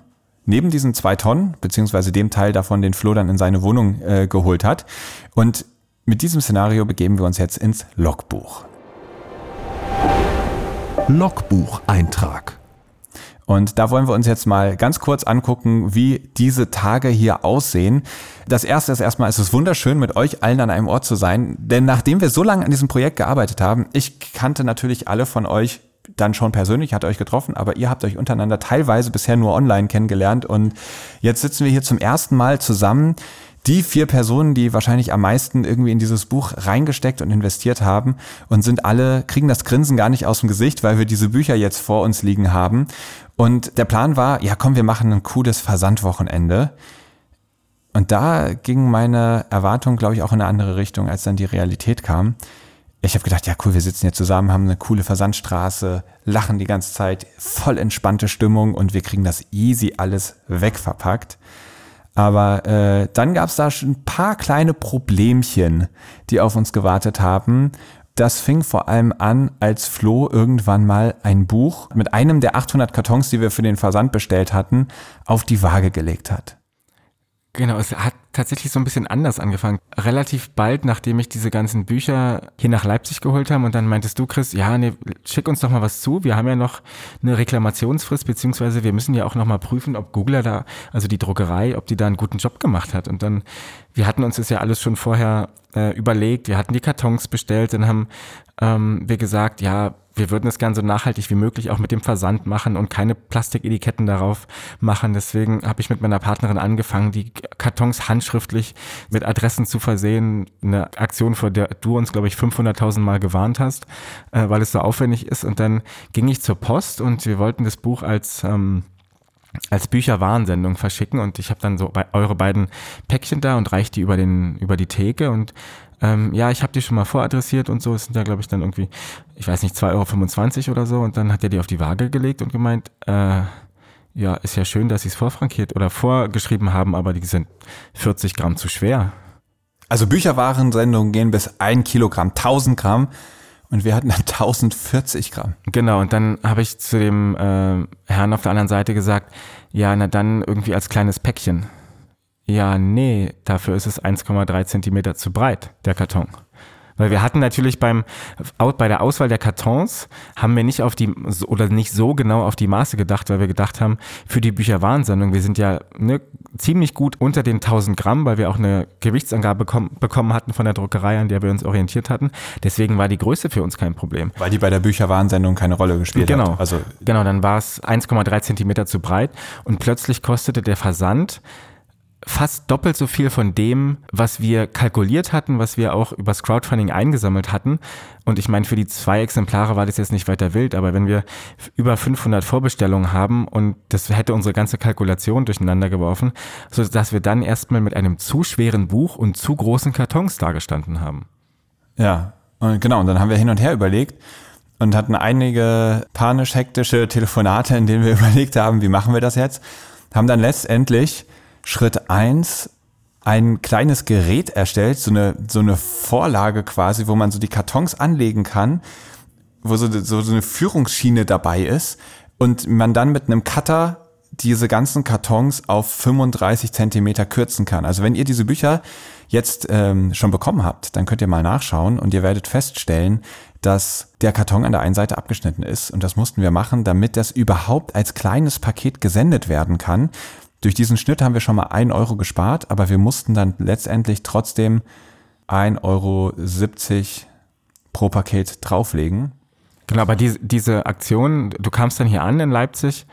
neben diesen zwei Tonnen, beziehungsweise dem Teil davon, den Flo dann in seine Wohnung äh, geholt hat. Und mit diesem Szenario begeben wir uns jetzt ins Logbuch. Logbucheintrag. Und da wollen wir uns jetzt mal ganz kurz angucken, wie diese Tage hier aussehen. Das erste ist erstmal, es ist wunderschön, mit euch allen an einem Ort zu sein. Denn nachdem wir so lange an diesem Projekt gearbeitet haben, ich kannte natürlich alle von euch dann schon persönlich, hatte euch getroffen, aber ihr habt euch untereinander teilweise bisher nur online kennengelernt und jetzt sitzen wir hier zum ersten Mal zusammen die vier Personen, die wahrscheinlich am meisten irgendwie in dieses Buch reingesteckt und investiert haben und sind alle, kriegen das Grinsen gar nicht aus dem Gesicht, weil wir diese Bücher jetzt vor uns liegen haben. Und der Plan war, ja komm, wir machen ein cooles Versandwochenende. Und da ging meine Erwartung, glaube ich, auch in eine andere Richtung, als dann die Realität kam. Ich habe gedacht, ja cool, wir sitzen hier zusammen, haben eine coole Versandstraße, lachen die ganze Zeit, voll entspannte Stimmung und wir kriegen das easy alles wegverpackt. Aber äh, dann gab es da schon ein paar kleine Problemchen, die auf uns gewartet haben. Das fing vor allem an, als Flo irgendwann mal ein Buch mit einem der 800 Kartons, die wir für den Versand bestellt hatten, auf die Waage gelegt hat. Genau, es hat tatsächlich so ein bisschen anders angefangen. Relativ bald, nachdem ich diese ganzen Bücher hier nach Leipzig geholt habe und dann meintest du, Chris, ja, nee, schick uns doch mal was zu. Wir haben ja noch eine Reklamationsfrist, beziehungsweise wir müssen ja auch noch mal prüfen, ob Googler da, also die Druckerei, ob die da einen guten Job gemacht hat. Und dann, wir hatten uns das ja alles schon vorher äh, überlegt, wir hatten die Kartons bestellt, dann haben ähm, wir gesagt, ja, wir würden es gern so nachhaltig wie möglich auch mit dem Versand machen und keine Plastiketiketten darauf machen. Deswegen habe ich mit meiner Partnerin angefangen, die Kartons handschriftlich mit Adressen zu versehen. Eine Aktion, vor der du uns, glaube ich, 500.000 Mal gewarnt hast, äh, weil es so aufwendig ist. Und dann ging ich zur Post und wir wollten das Buch als ähm, als Bücherwarnsendung verschicken und ich habe dann so bei eure beiden Päckchen da und reiche die über den über die Theke und ähm, ja, ich habe die schon mal voradressiert und so. Es sind ja, glaube ich, dann irgendwie, ich weiß nicht, 2,25 Euro oder so. Und dann hat er die auf die Waage gelegt und gemeint, äh, ja, ist ja schön, dass sie es vorfrankiert oder vorgeschrieben haben, aber die sind 40 Gramm zu schwer. Also Bücherwarensendungen gehen bis ein Kilogramm, 1000 Gramm. Und wir hatten dann 1040 Gramm. Genau, und dann habe ich zu dem äh, Herrn auf der anderen Seite gesagt, ja, na dann irgendwie als kleines Päckchen. Ja, nee, dafür ist es 1,3 Zentimeter zu breit, der Karton. Weil wir hatten natürlich beim, bei der Auswahl der Kartons haben wir nicht auf die, oder nicht so genau auf die Maße gedacht, weil wir gedacht haben, für die Bücherwarnsendung, wir sind ja ne, ziemlich gut unter den 1000 Gramm, weil wir auch eine Gewichtsangabe bekommen, bekommen hatten von der Druckerei, an der wir uns orientiert hatten. Deswegen war die Größe für uns kein Problem. Weil die bei der Bücherwarnsendung keine Rolle gespielt genau. hat. Also genau, dann war es 1,3 Zentimeter zu breit und plötzlich kostete der Versand fast doppelt so viel von dem, was wir kalkuliert hatten, was wir auch übers Crowdfunding eingesammelt hatten. Und ich meine, für die zwei Exemplare war das jetzt nicht weiter wild, aber wenn wir über 500 Vorbestellungen haben und das hätte unsere ganze Kalkulation durcheinander geworfen, so dass wir dann erstmal mit einem zu schweren Buch und zu großen Kartons dagestanden haben. Ja, und genau, und dann haben wir hin und her überlegt und hatten einige panisch-hektische Telefonate, in denen wir überlegt haben, wie machen wir das jetzt, haben dann letztendlich Schritt eins ein kleines Gerät erstellt, so eine, so eine Vorlage quasi, wo man so die Kartons anlegen kann, wo so, so, so eine Führungsschiene dabei ist und man dann mit einem Cutter diese ganzen Kartons auf 35 Zentimeter kürzen kann. Also wenn ihr diese Bücher jetzt ähm, schon bekommen habt, dann könnt ihr mal nachschauen und ihr werdet feststellen, dass der Karton an der einen Seite abgeschnitten ist. Und das mussten wir machen, damit das überhaupt als kleines Paket gesendet werden kann. Durch diesen Schnitt haben wir schon mal ein Euro gespart, aber wir mussten dann letztendlich trotzdem 1,70 Euro pro Paket drauflegen. Genau, aber die, diese Aktion, du kamst dann hier an in Leipzig,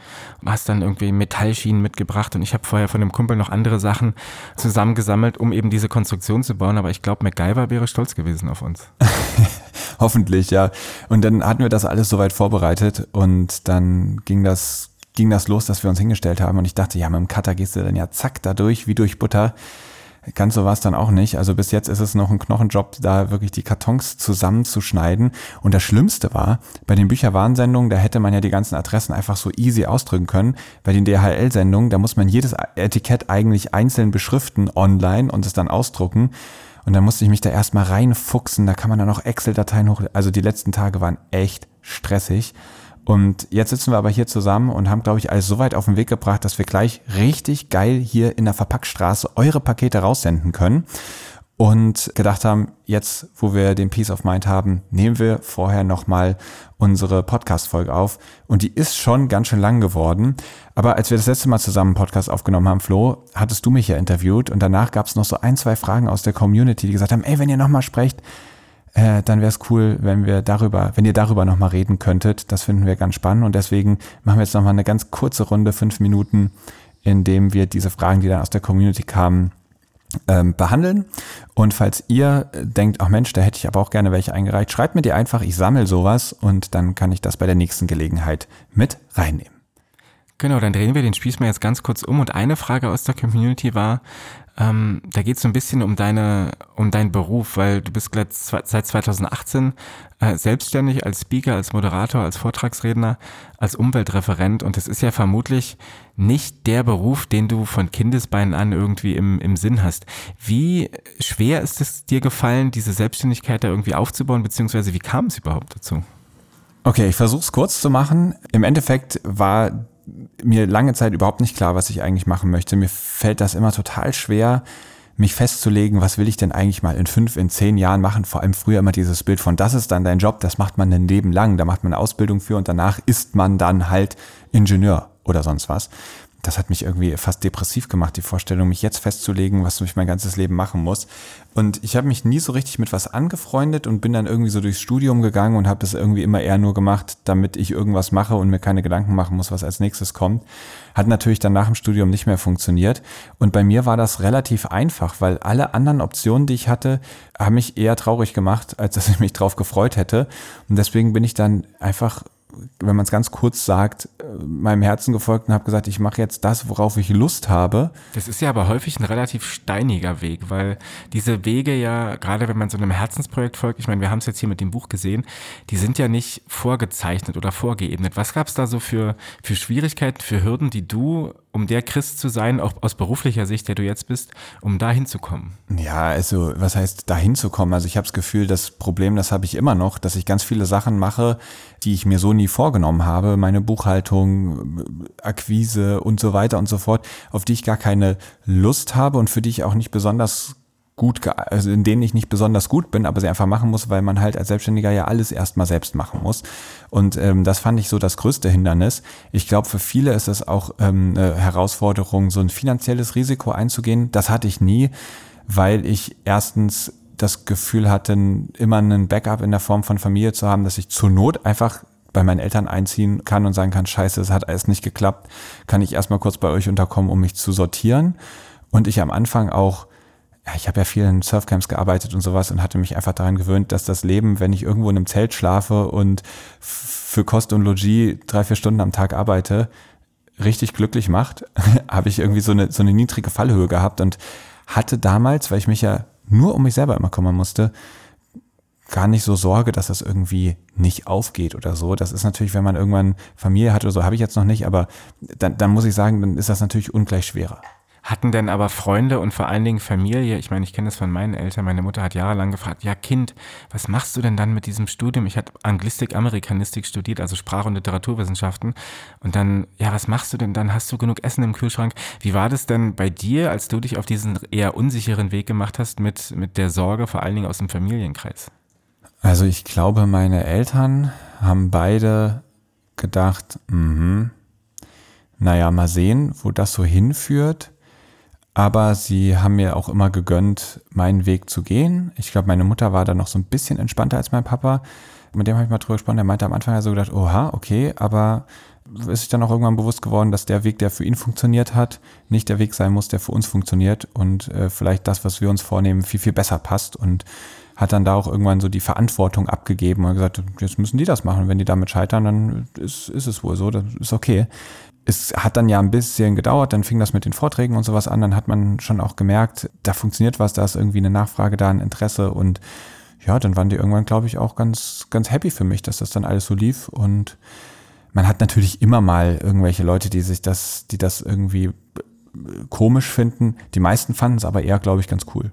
hast dann irgendwie Metallschienen mitgebracht und ich habe vorher von dem Kumpel noch andere Sachen zusammengesammelt, um eben diese Konstruktion zu bauen, aber ich glaube, MacGyver wäre stolz gewesen auf uns. Hoffentlich, ja. Und dann hatten wir das alles soweit vorbereitet und dann ging das ging das los, dass wir uns hingestellt haben und ich dachte, ja, mit dem Cutter gehst du dann ja zack da durch, wie durch Butter. Ganz so war es dann auch nicht. Also bis jetzt ist es noch ein Knochenjob, da wirklich die Kartons zusammenzuschneiden. Und das Schlimmste war, bei den Bücherwarnsendungen, da hätte man ja die ganzen Adressen einfach so easy ausdrücken können. Bei den DHL-Sendungen, da muss man jedes Etikett eigentlich einzeln beschriften online und es dann ausdrucken. Und dann musste ich mich da erstmal reinfuchsen. Da kann man dann auch Excel-Dateien hoch. Also die letzten Tage waren echt stressig. Und jetzt sitzen wir aber hier zusammen und haben, glaube ich, alles so weit auf den Weg gebracht, dass wir gleich richtig geil hier in der Verpackstraße eure Pakete raussenden können. Und gedacht haben, jetzt, wo wir den Peace of Mind haben, nehmen wir vorher nochmal unsere Podcast-Folge auf. Und die ist schon ganz schön lang geworden. Aber als wir das letzte Mal zusammen einen Podcast aufgenommen haben, Flo, hattest du mich ja interviewt. Und danach gab es noch so ein, zwei Fragen aus der Community, die gesagt haben, ey, wenn ihr nochmal sprecht, äh, dann wäre es cool, wenn wir darüber, wenn ihr darüber nochmal reden könntet. Das finden wir ganz spannend und deswegen machen wir jetzt nochmal eine ganz kurze Runde, fünf Minuten, in dem wir diese Fragen, die dann aus der Community kamen, ähm, behandeln. Und falls ihr denkt, ach Mensch, da hätte ich aber auch gerne welche eingereicht, schreibt mir die einfach, ich sammle sowas und dann kann ich das bei der nächsten Gelegenheit mit reinnehmen. Genau, dann drehen wir den Spieß mal jetzt ganz kurz um. Und eine Frage aus der Community war, ähm, da geht es so ein bisschen um deine, um deinen Beruf, weil du bist seit 2018 äh, selbstständig als Speaker, als Moderator, als Vortragsredner, als Umweltreferent und es ist ja vermutlich nicht der Beruf, den du von Kindesbeinen an irgendwie im, im Sinn hast. Wie schwer ist es dir gefallen, diese Selbstständigkeit da irgendwie aufzubauen, beziehungsweise wie kam es überhaupt dazu? Okay, ich versuche es kurz zu machen. Im Endeffekt war mir lange Zeit überhaupt nicht klar, was ich eigentlich machen möchte. Mir fällt das immer total schwer, mich festzulegen, was will ich denn eigentlich mal in fünf, in zehn Jahren machen. Vor allem früher immer dieses Bild von, das ist dann dein Job, das macht man ein Leben lang, da macht man eine Ausbildung für und danach ist man dann halt Ingenieur oder sonst was. Das hat mich irgendwie fast depressiv gemacht, die Vorstellung, mich jetzt festzulegen, was ich mein ganzes Leben machen muss. Und ich habe mich nie so richtig mit was angefreundet und bin dann irgendwie so durchs Studium gegangen und habe das irgendwie immer eher nur gemacht, damit ich irgendwas mache und mir keine Gedanken machen muss, was als nächstes kommt. Hat natürlich dann nach dem Studium nicht mehr funktioniert. Und bei mir war das relativ einfach, weil alle anderen Optionen, die ich hatte, haben mich eher traurig gemacht, als dass ich mich drauf gefreut hätte. Und deswegen bin ich dann einfach wenn man es ganz kurz sagt, äh, meinem Herzen gefolgt und habe gesagt, ich mache jetzt das, worauf ich Lust habe. Das ist ja aber häufig ein relativ steiniger Weg, weil diese Wege ja, gerade wenn man so einem Herzensprojekt folgt, ich meine, wir haben es jetzt hier mit dem Buch gesehen, die sind ja nicht vorgezeichnet oder vorgeebnet. Was gab es da so für, für Schwierigkeiten, für Hürden, die du um der Christ zu sein, auch aus beruflicher Sicht, der du jetzt bist, um da hinzukommen? Ja, also was heißt da hinzukommen? Also ich habe das Gefühl, das Problem, das habe ich immer noch, dass ich ganz viele Sachen mache, die ich mir so nie vorgenommen habe. Meine Buchhaltung, Akquise und so weiter und so fort, auf die ich gar keine Lust habe und für die ich auch nicht besonders gut, also in denen ich nicht besonders gut bin, aber sie einfach machen muss, weil man halt als Selbstständiger ja alles erstmal selbst machen muss. Und ähm, das fand ich so das größte Hindernis. Ich glaube, für viele ist es auch ähm, eine Herausforderung, so ein finanzielles Risiko einzugehen. Das hatte ich nie, weil ich erstens das Gefühl hatte, immer einen Backup in der Form von Familie zu haben, dass ich zur Not einfach bei meinen Eltern einziehen kann und sagen kann, scheiße, es hat alles nicht geklappt, kann ich erstmal kurz bei euch unterkommen, um mich zu sortieren. Und ich am Anfang auch ja, ich habe ja viel in Surfcamps gearbeitet und sowas und hatte mich einfach daran gewöhnt, dass das Leben, wenn ich irgendwo in einem Zelt schlafe und für Kost und Logis drei, vier Stunden am Tag arbeite, richtig glücklich macht, habe ich irgendwie so eine, so eine niedrige Fallhöhe gehabt und hatte damals, weil ich mich ja nur um mich selber immer kümmern musste, gar nicht so Sorge, dass das irgendwie nicht aufgeht oder so. Das ist natürlich, wenn man irgendwann Familie hat oder so, habe ich jetzt noch nicht, aber dann, dann muss ich sagen, dann ist das natürlich ungleich schwerer. Hatten denn aber Freunde und vor allen Dingen Familie, ich meine, ich kenne das von meinen Eltern, meine Mutter hat jahrelang gefragt, ja Kind, was machst du denn dann mit diesem Studium? Ich hatte Anglistik, Amerikanistik studiert, also Sprach- und Literaturwissenschaften. Und dann, ja, was machst du denn dann? Hast du genug Essen im Kühlschrank? Wie war das denn bei dir, als du dich auf diesen eher unsicheren Weg gemacht hast mit, mit der Sorge, vor allen Dingen aus dem Familienkreis? Also ich glaube, meine Eltern haben beide gedacht, mh, naja, mal sehen, wo das so hinführt. Aber sie haben mir auch immer gegönnt, meinen Weg zu gehen. Ich glaube, meine Mutter war da noch so ein bisschen entspannter als mein Papa. Mit dem habe ich mal drüber gesprochen. Der meinte am Anfang so gedacht, oha, okay, aber ist sich dann auch irgendwann bewusst geworden, dass der Weg, der für ihn funktioniert hat, nicht der Weg sein muss, der für uns funktioniert und äh, vielleicht das, was wir uns vornehmen, viel, viel besser passt und hat dann da auch irgendwann so die Verantwortung abgegeben und gesagt, jetzt müssen die das machen. Wenn die damit scheitern, dann ist, ist es wohl so, das ist okay es hat dann ja ein bisschen gedauert, dann fing das mit den Vorträgen und sowas an, dann hat man schon auch gemerkt, da funktioniert was, da ist irgendwie eine Nachfrage da, ein Interesse und ja, dann waren die irgendwann, glaube ich, auch ganz, ganz happy für mich, dass das dann alles so lief und man hat natürlich immer mal irgendwelche Leute, die sich das, die das irgendwie komisch finden. Die meisten fanden es aber eher, glaube ich, ganz cool.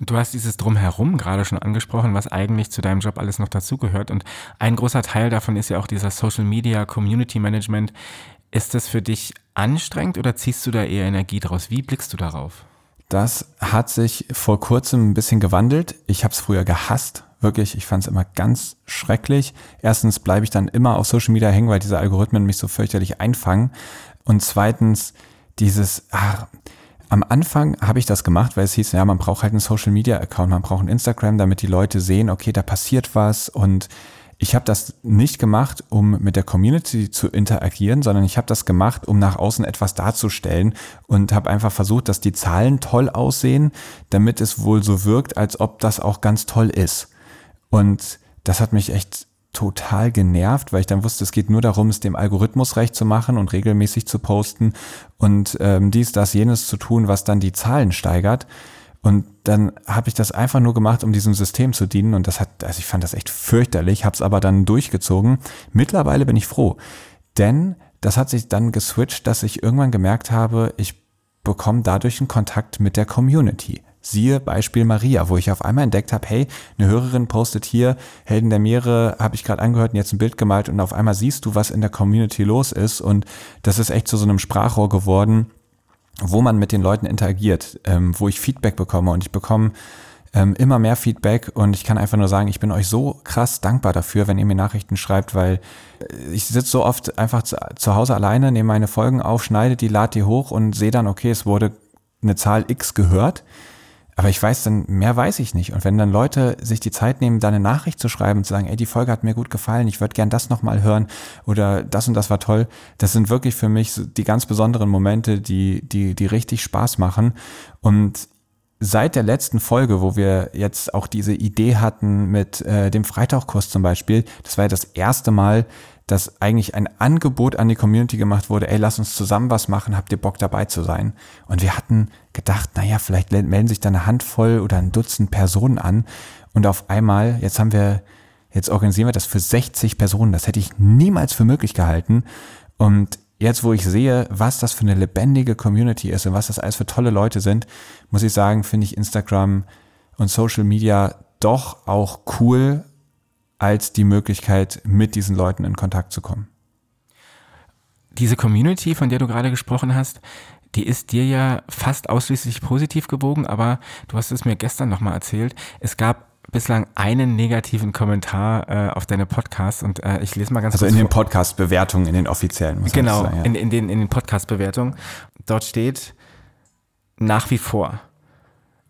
Du hast dieses Drumherum gerade schon angesprochen, was eigentlich zu deinem Job alles noch dazugehört. Und ein großer Teil davon ist ja auch dieser Social Media Community Management. Ist das für dich anstrengend oder ziehst du da eher Energie draus? Wie blickst du darauf? Das hat sich vor kurzem ein bisschen gewandelt. Ich habe es früher gehasst, wirklich. Ich fand es immer ganz schrecklich. Erstens bleibe ich dann immer auf Social Media hängen, weil diese Algorithmen mich so fürchterlich einfangen. Und zweitens dieses, ach, am Anfang habe ich das gemacht, weil es hieß, ja, man braucht halt einen Social Media Account, man braucht ein Instagram, damit die Leute sehen, okay, da passiert was und ich habe das nicht gemacht, um mit der Community zu interagieren, sondern ich habe das gemacht, um nach außen etwas darzustellen und habe einfach versucht, dass die Zahlen toll aussehen, damit es wohl so wirkt, als ob das auch ganz toll ist. Und das hat mich echt total genervt, weil ich dann wusste, es geht nur darum, es dem Algorithmus recht zu machen und regelmäßig zu posten und ähm, dies, das, jenes zu tun, was dann die Zahlen steigert. Und dann habe ich das einfach nur gemacht, um diesem System zu dienen. Und das hat, also ich fand das echt fürchterlich, habe es aber dann durchgezogen. Mittlerweile bin ich froh, denn das hat sich dann geswitcht, dass ich irgendwann gemerkt habe, ich bekomme dadurch einen Kontakt mit der Community. Siehe Beispiel Maria, wo ich auf einmal entdeckt habe, hey, eine Hörerin postet hier, Helden der Meere, habe ich gerade angehört und jetzt ein Bild gemalt und auf einmal siehst du, was in der Community los ist und das ist echt zu so einem Sprachrohr geworden, wo man mit den Leuten interagiert, ähm, wo ich Feedback bekomme und ich bekomme ähm, immer mehr Feedback und ich kann einfach nur sagen, ich bin euch so krass dankbar dafür, wenn ihr mir Nachrichten schreibt, weil äh, ich sitze so oft einfach zu, zu Hause alleine, nehme meine Folgen auf, schneide die, lade die hoch und sehe dann, okay, es wurde eine Zahl X gehört. Aber ich weiß dann, mehr weiß ich nicht. Und wenn dann Leute sich die Zeit nehmen, da eine Nachricht zu schreiben und zu sagen, ey, die Folge hat mir gut gefallen, ich würde gern das nochmal hören oder das und das war toll, das sind wirklich für mich die ganz besonderen Momente, die, die, die richtig Spaß machen. Und seit der letzten Folge, wo wir jetzt auch diese Idee hatten mit äh, dem Freitauchkurs zum Beispiel, das war ja das erste Mal, dass eigentlich ein Angebot an die Community gemacht wurde, ey, lass uns zusammen was machen, habt ihr Bock dabei zu sein? Und wir hatten gedacht, naja, vielleicht melden sich da eine Handvoll oder ein Dutzend Personen an. Und auf einmal, jetzt haben wir, jetzt organisieren wir das für 60 Personen. Das hätte ich niemals für möglich gehalten. Und jetzt, wo ich sehe, was das für eine lebendige Community ist und was das alles für tolle Leute sind, muss ich sagen, finde ich Instagram und Social Media doch auch cool als die Möglichkeit, mit diesen Leuten in Kontakt zu kommen. Diese Community, von der du gerade gesprochen hast, die ist dir ja fast ausschließlich positiv gebogen, aber du hast es mir gestern nochmal erzählt. Es gab bislang einen negativen Kommentar äh, auf deine Podcasts und äh, ich lese mal ganz also kurz. Also in den Podcast-Bewertungen, in den offiziellen. Muss genau, sagen, ja. in, in den, in den Podcast-Bewertungen. Dort steht nach wie vor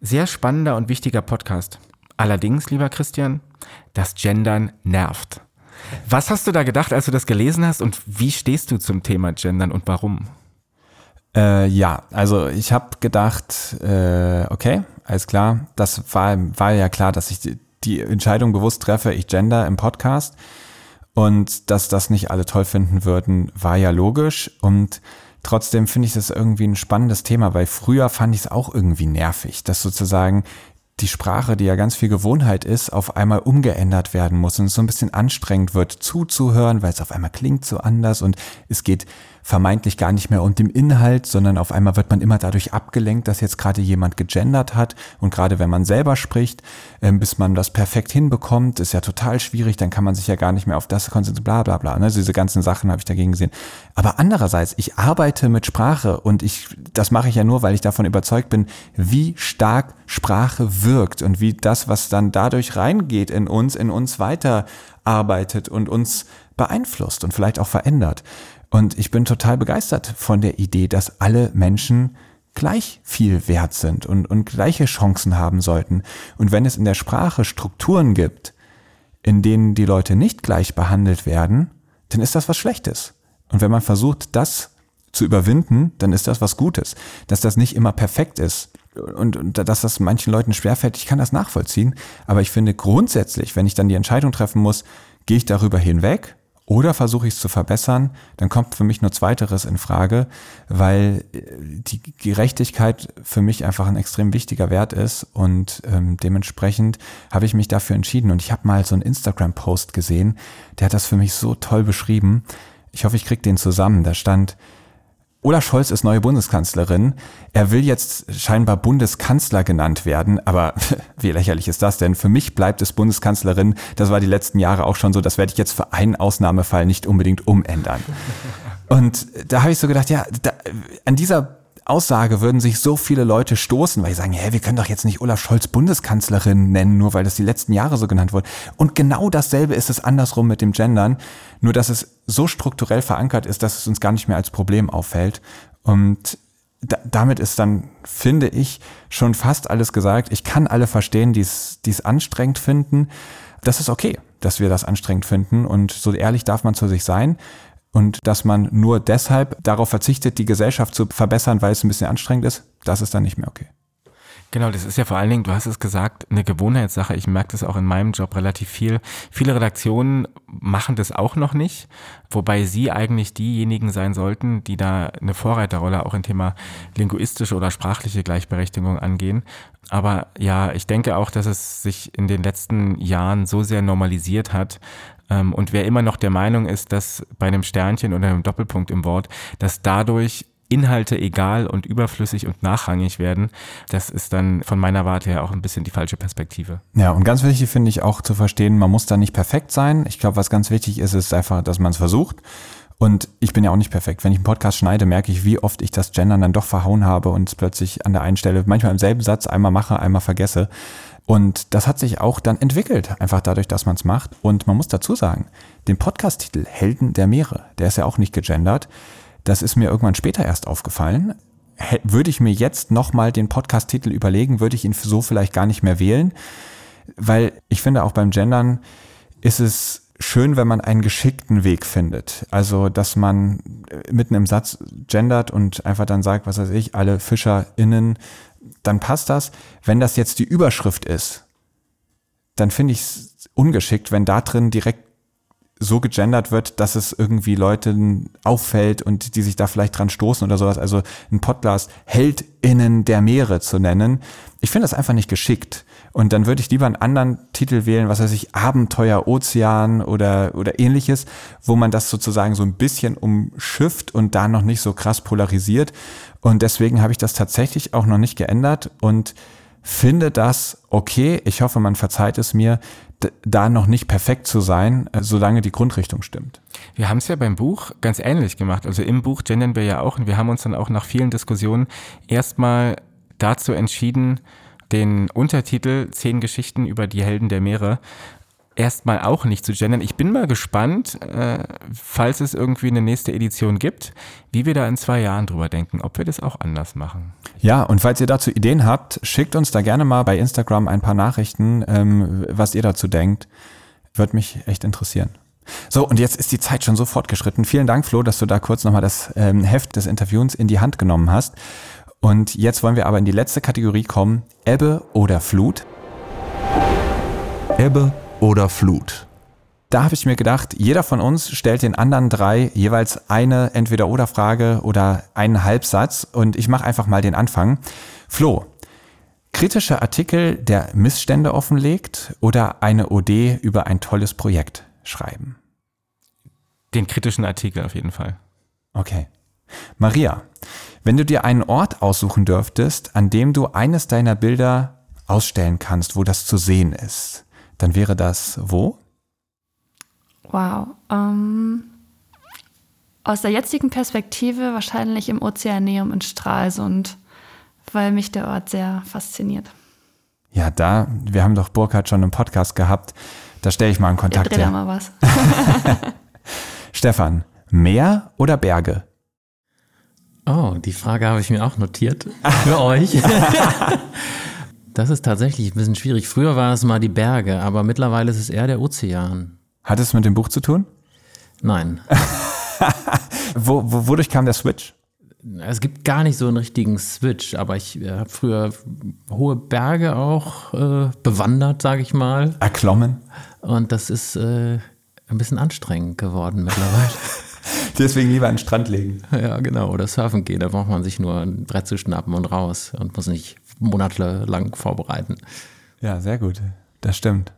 sehr spannender und wichtiger Podcast. Allerdings, lieber Christian, das Gendern nervt. Was hast du da gedacht, als du das gelesen hast und wie stehst du zum Thema Gendern und warum? Äh, ja, also ich habe gedacht, äh, okay, alles klar, das war, war ja klar, dass ich die, die Entscheidung bewusst treffe, ich gender im Podcast. Und dass das nicht alle toll finden würden, war ja logisch. Und trotzdem finde ich das irgendwie ein spannendes Thema, weil früher fand ich es auch irgendwie nervig, dass sozusagen die Sprache, die ja ganz viel Gewohnheit ist, auf einmal umgeändert werden muss und es so ein bisschen anstrengend wird zuzuhören, weil es auf einmal klingt so anders und es geht vermeintlich gar nicht mehr um den Inhalt, sondern auf einmal wird man immer dadurch abgelenkt, dass jetzt gerade jemand gegendert hat und gerade wenn man selber spricht, ähm, bis man das perfekt hinbekommt, ist ja total schwierig, dann kann man sich ja gar nicht mehr auf das konzentrieren, bla bla bla. Also diese ganzen Sachen habe ich dagegen gesehen. Aber andererseits, ich arbeite mit Sprache und ich, das mache ich ja nur, weil ich davon überzeugt bin, wie stark Sprache wirkt und wie das, was dann dadurch reingeht in uns, in uns weiterarbeitet und uns beeinflusst und vielleicht auch verändert. Und ich bin total begeistert von der Idee, dass alle Menschen gleich viel wert sind und, und gleiche Chancen haben sollten. Und wenn es in der Sprache Strukturen gibt, in denen die Leute nicht gleich behandelt werden, dann ist das was Schlechtes. Und wenn man versucht, das zu überwinden, dann ist das was Gutes. Dass das nicht immer perfekt ist und, und dass das manchen Leuten schwerfällt, ich kann das nachvollziehen. Aber ich finde grundsätzlich, wenn ich dann die Entscheidung treffen muss, gehe ich darüber hinweg oder versuche ich es zu verbessern, dann kommt für mich nur Zweiteres in Frage, weil äh, die Gerechtigkeit für mich einfach ein extrem wichtiger Wert ist und ähm, dementsprechend habe ich mich dafür entschieden. Und ich habe mal so einen Instagram-Post gesehen, der hat das für mich so toll beschrieben. Ich hoffe, ich kriege den zusammen. Da stand, Olaf Scholz ist neue Bundeskanzlerin. Er will jetzt scheinbar Bundeskanzler genannt werden, aber wie lächerlich ist das denn? Für mich bleibt es Bundeskanzlerin. Das war die letzten Jahre auch schon so. Das werde ich jetzt für einen Ausnahmefall nicht unbedingt umändern. Und da habe ich so gedacht, ja, da, an dieser Aussage würden sich so viele Leute stoßen, weil sie sagen, hä, wir können doch jetzt nicht Olaf Scholz Bundeskanzlerin nennen, nur weil das die letzten Jahre so genannt wurde. Und genau dasselbe ist es andersrum mit dem Gendern, nur dass es so strukturell verankert ist, dass es uns gar nicht mehr als Problem auffällt. Und da, damit ist dann, finde ich, schon fast alles gesagt. Ich kann alle verstehen, die es anstrengend finden. Das ist okay, dass wir das anstrengend finden. Und so ehrlich darf man zu sich sein und dass man nur deshalb darauf verzichtet, die Gesellschaft zu verbessern, weil es ein bisschen anstrengend ist, das ist dann nicht mehr okay. Genau, das ist ja vor allen Dingen, du hast es gesagt, eine Gewohnheitssache. Ich merke das auch in meinem Job relativ viel. Viele Redaktionen machen das auch noch nicht, wobei sie eigentlich diejenigen sein sollten, die da eine Vorreiterrolle auch im Thema linguistische oder sprachliche Gleichberechtigung angehen. Aber ja, ich denke auch, dass es sich in den letzten Jahren so sehr normalisiert hat, und wer immer noch der Meinung ist, dass bei einem Sternchen oder einem Doppelpunkt im Wort, dass dadurch Inhalte egal und überflüssig und nachrangig werden, das ist dann von meiner Warte her auch ein bisschen die falsche Perspektive. Ja, und ganz wichtig finde ich auch zu verstehen, man muss da nicht perfekt sein. Ich glaube, was ganz wichtig ist, ist einfach, dass man es versucht. Und ich bin ja auch nicht perfekt. Wenn ich einen Podcast schneide, merke ich, wie oft ich das Gendern dann doch verhauen habe und es plötzlich an der einen Stelle, manchmal im selben Satz, einmal mache, einmal vergesse. Und das hat sich auch dann entwickelt, einfach dadurch, dass man es macht. Und man muss dazu sagen, den Podcast-Titel Helden der Meere, der ist ja auch nicht gegendert. Das ist mir irgendwann später erst aufgefallen. Würde ich mir jetzt nochmal den Podcast-Titel überlegen, würde ich ihn so vielleicht gar nicht mehr wählen. Weil ich finde, auch beim Gendern ist es schön, wenn man einen geschickten Weg findet. Also, dass man äh, mitten im Satz gendert und einfach dann sagt, was weiß ich, alle FischerInnen, dann passt das. Wenn das jetzt die Überschrift ist, dann finde ich es ungeschickt, wenn da drin direkt so gegendert wird, dass es irgendwie Leuten auffällt und die sich da vielleicht dran stoßen oder sowas. Also ein Podcast HeldInnen der Meere zu nennen. Ich finde das einfach nicht geschickt. Und dann würde ich lieber einen anderen Titel wählen, was weiß ich, Abenteuer Ozean oder, oder ähnliches, wo man das sozusagen so ein bisschen umschifft und da noch nicht so krass polarisiert. Und deswegen habe ich das tatsächlich auch noch nicht geändert und finde das okay. Ich hoffe, man verzeiht es mir, da noch nicht perfekt zu sein, äh, solange die Grundrichtung stimmt. Wir haben es ja beim Buch ganz ähnlich gemacht. Also im Buch gendern wir ja auch und wir haben uns dann auch nach vielen Diskussionen erstmal dazu entschieden, den Untertitel Zehn Geschichten über die Helden der Meere erstmal auch nicht zu gendern. Ich bin mal gespannt, äh, falls es irgendwie eine nächste Edition gibt, wie wir da in zwei Jahren drüber denken, ob wir das auch anders machen. Ja, und falls ihr dazu Ideen habt, schickt uns da gerne mal bei Instagram ein paar Nachrichten, ähm, was ihr dazu denkt. Würde mich echt interessieren. So, und jetzt ist die Zeit schon so fortgeschritten. Vielen Dank, Flo, dass du da kurz nochmal das ähm, Heft des Interviews in die Hand genommen hast. Und jetzt wollen wir aber in die letzte Kategorie kommen. Ebbe oder Flut. Ebbe oder Flut. Da habe ich mir gedacht, jeder von uns stellt den anderen drei jeweils eine Entweder-Oder-Frage oder einen Halbsatz und ich mache einfach mal den Anfang. Flo, kritischer Artikel, der Missstände offenlegt oder eine OD über ein tolles Projekt schreiben? Den kritischen Artikel auf jeden Fall. Okay. Maria, wenn du dir einen Ort aussuchen dürftest, an dem du eines deiner Bilder ausstellen kannst, wo das zu sehen ist, dann wäre das wo? Wow. Ähm, aus der jetzigen Perspektive wahrscheinlich im Ozeaneum in Stralsund, weil mich der Ort sehr fasziniert. Ja, da, wir haben doch Burkhard schon im Podcast gehabt. Da stelle ich mal einen Ja, Kontakt dreh da her. mal was. Stefan, Meer oder Berge? Oh, die Frage habe ich mir auch notiert für euch. Das ist tatsächlich ein bisschen schwierig. Früher war es mal die Berge, aber mittlerweile ist es eher der Ozean. Hat es mit dem Buch zu tun? Nein, Wo, wo, wodurch kam der Switch? es gibt gar nicht so einen richtigen Switch, aber ich äh, habe früher hohe Berge auch äh, bewandert, sage ich mal. Erklommen? Und das ist äh, ein bisschen anstrengend geworden mittlerweile. Deswegen lieber an den Strand legen. ja, genau. Oder surfen gehen, da braucht man sich nur ein Brett zu schnappen und raus und muss nicht monatelang vorbereiten. Ja, sehr gut. Das stimmt.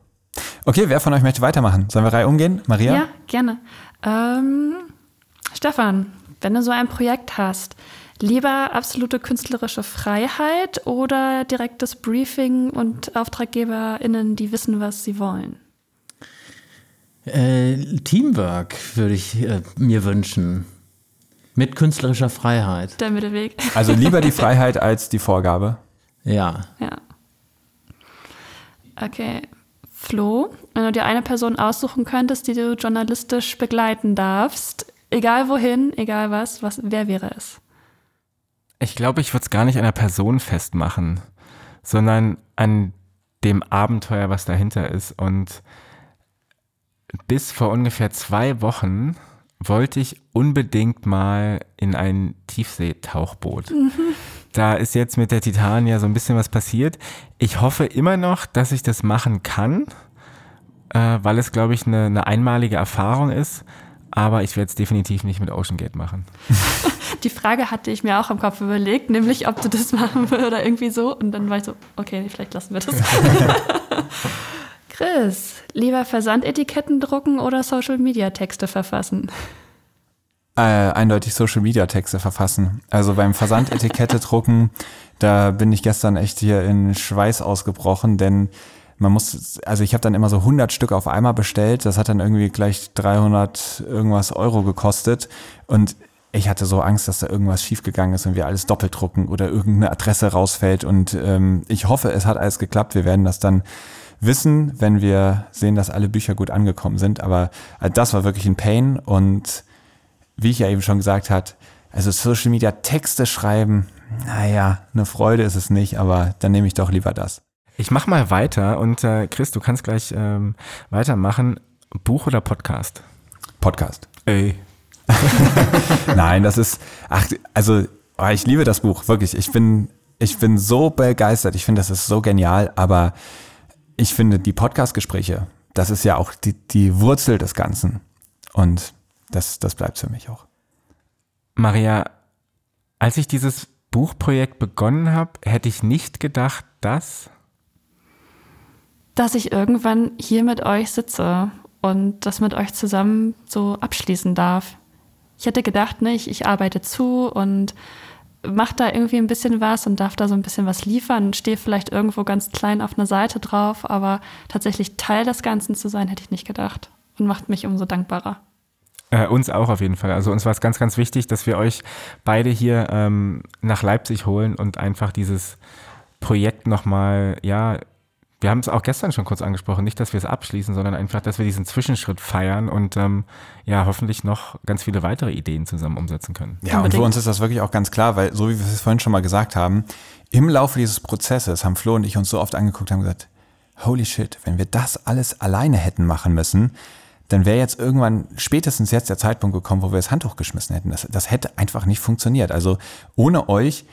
Okay, wer von euch möchte weitermachen? Sollen wir Reihe umgehen? Maria? Ja, gerne. Ähm, Stefan, wenn du so ein Projekt hast, lieber absolute künstlerische Freiheit oder direktes Briefing und AuftraggeberInnen, die wissen, was sie wollen? Äh, Teamwork würde ich äh, mir wünschen. Mit künstlerischer Freiheit. Der Mittelweg. Also lieber die Freiheit als die Vorgabe. Ja. Ja. Okay. Flo, wenn du dir eine Person aussuchen könntest, die du journalistisch begleiten darfst, egal wohin, egal was, was wer wäre es? Ich glaube, ich würde es gar nicht an einer Person festmachen, sondern an dem Abenteuer, was dahinter ist. Und bis vor ungefähr zwei Wochen wollte ich unbedingt mal in ein Tiefseetauchboot. Da ist jetzt mit der Titania so ein bisschen was passiert. Ich hoffe immer noch, dass ich das machen kann, äh, weil es, glaube ich, eine, eine einmalige Erfahrung ist. Aber ich werde es definitiv nicht mit Ocean Gate machen. Die Frage hatte ich mir auch im Kopf überlegt, nämlich ob du das machen würdest oder irgendwie so. Und dann war ich so, okay, vielleicht lassen wir das. Chris, lieber Versandetiketten drucken oder Social-Media-Texte verfassen? Äh, eindeutig Social Media Texte verfassen. Also beim Versandetikette drucken, da bin ich gestern echt hier in Schweiß ausgebrochen, denn man muss, also ich habe dann immer so 100 Stück auf einmal bestellt, das hat dann irgendwie gleich 300 irgendwas Euro gekostet und ich hatte so Angst, dass da irgendwas schiefgegangen ist und wir alles doppelt drucken oder irgendeine Adresse rausfällt. Und ähm, ich hoffe, es hat alles geklappt. Wir werden das dann wissen, wenn wir sehen, dass alle Bücher gut angekommen sind. Aber äh, das war wirklich ein Pain. Und wie ich ja eben schon gesagt hat, also Social Media Texte schreiben, naja, eine Freude ist es nicht, aber dann nehme ich doch lieber das. Ich mach mal weiter und äh, Chris, du kannst gleich ähm, weitermachen. Buch oder Podcast? Podcast. Ey. Nein, das ist, ach, also oh, ich liebe das Buch, wirklich. Ich bin, ich bin so begeistert. Ich finde, das ist so genial, aber ich finde, die Podcast-Gespräche, das ist ja auch die, die Wurzel des Ganzen. Und das, das bleibt für mich auch. Maria, als ich dieses Buchprojekt begonnen habe, hätte ich nicht gedacht, dass dass ich irgendwann hier mit euch sitze und das mit euch zusammen so abschließen darf. Ich hätte gedacht, ne, ich, ich arbeite zu und mache da irgendwie ein bisschen was und darf da so ein bisschen was liefern stehe vielleicht irgendwo ganz klein auf einer Seite drauf, aber tatsächlich Teil des Ganzen zu sein, hätte ich nicht gedacht und macht mich umso dankbarer. Äh, uns auch auf jeden Fall. Also uns war es ganz, ganz wichtig, dass wir euch beide hier ähm, nach Leipzig holen und einfach dieses Projekt nochmal, ja, wir haben es auch gestern schon kurz angesprochen, nicht, dass wir es abschließen, sondern einfach, dass wir diesen Zwischenschritt feiern und ähm, ja, hoffentlich noch ganz viele weitere Ideen zusammen umsetzen können. Ja, und für uns ist das wirklich auch ganz klar, weil so wie wir es vorhin schon mal gesagt haben, im Laufe dieses Prozesses haben Flo und ich uns so oft angeguckt haben gesagt, holy shit, wenn wir das alles alleine hätten machen müssen, dann wäre jetzt irgendwann spätestens jetzt der Zeitpunkt gekommen, wo wir das Handtuch geschmissen hätten. Das, das hätte einfach nicht funktioniert. Also ohne euch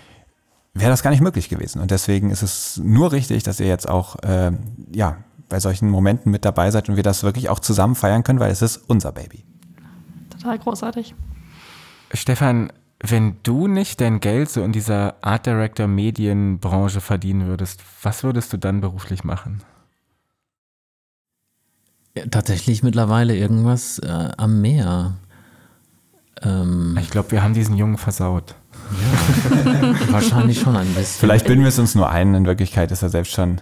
wäre das gar nicht möglich gewesen. Und deswegen ist es nur richtig, dass ihr jetzt auch äh, ja, bei solchen Momenten mit dabei seid und wir das wirklich auch zusammen feiern können, weil es ist unser Baby. Total großartig. Stefan, wenn du nicht dein Geld so in dieser Art Director Medienbranche verdienen würdest, was würdest du dann beruflich machen? Ja, tatsächlich mittlerweile irgendwas äh, am Meer. Ähm, ich glaube, wir haben diesen Jungen versaut. Ja, wahrscheinlich schon ein bisschen. Vielleicht bilden wir es uns nur ein, in Wirklichkeit ist er selbst schon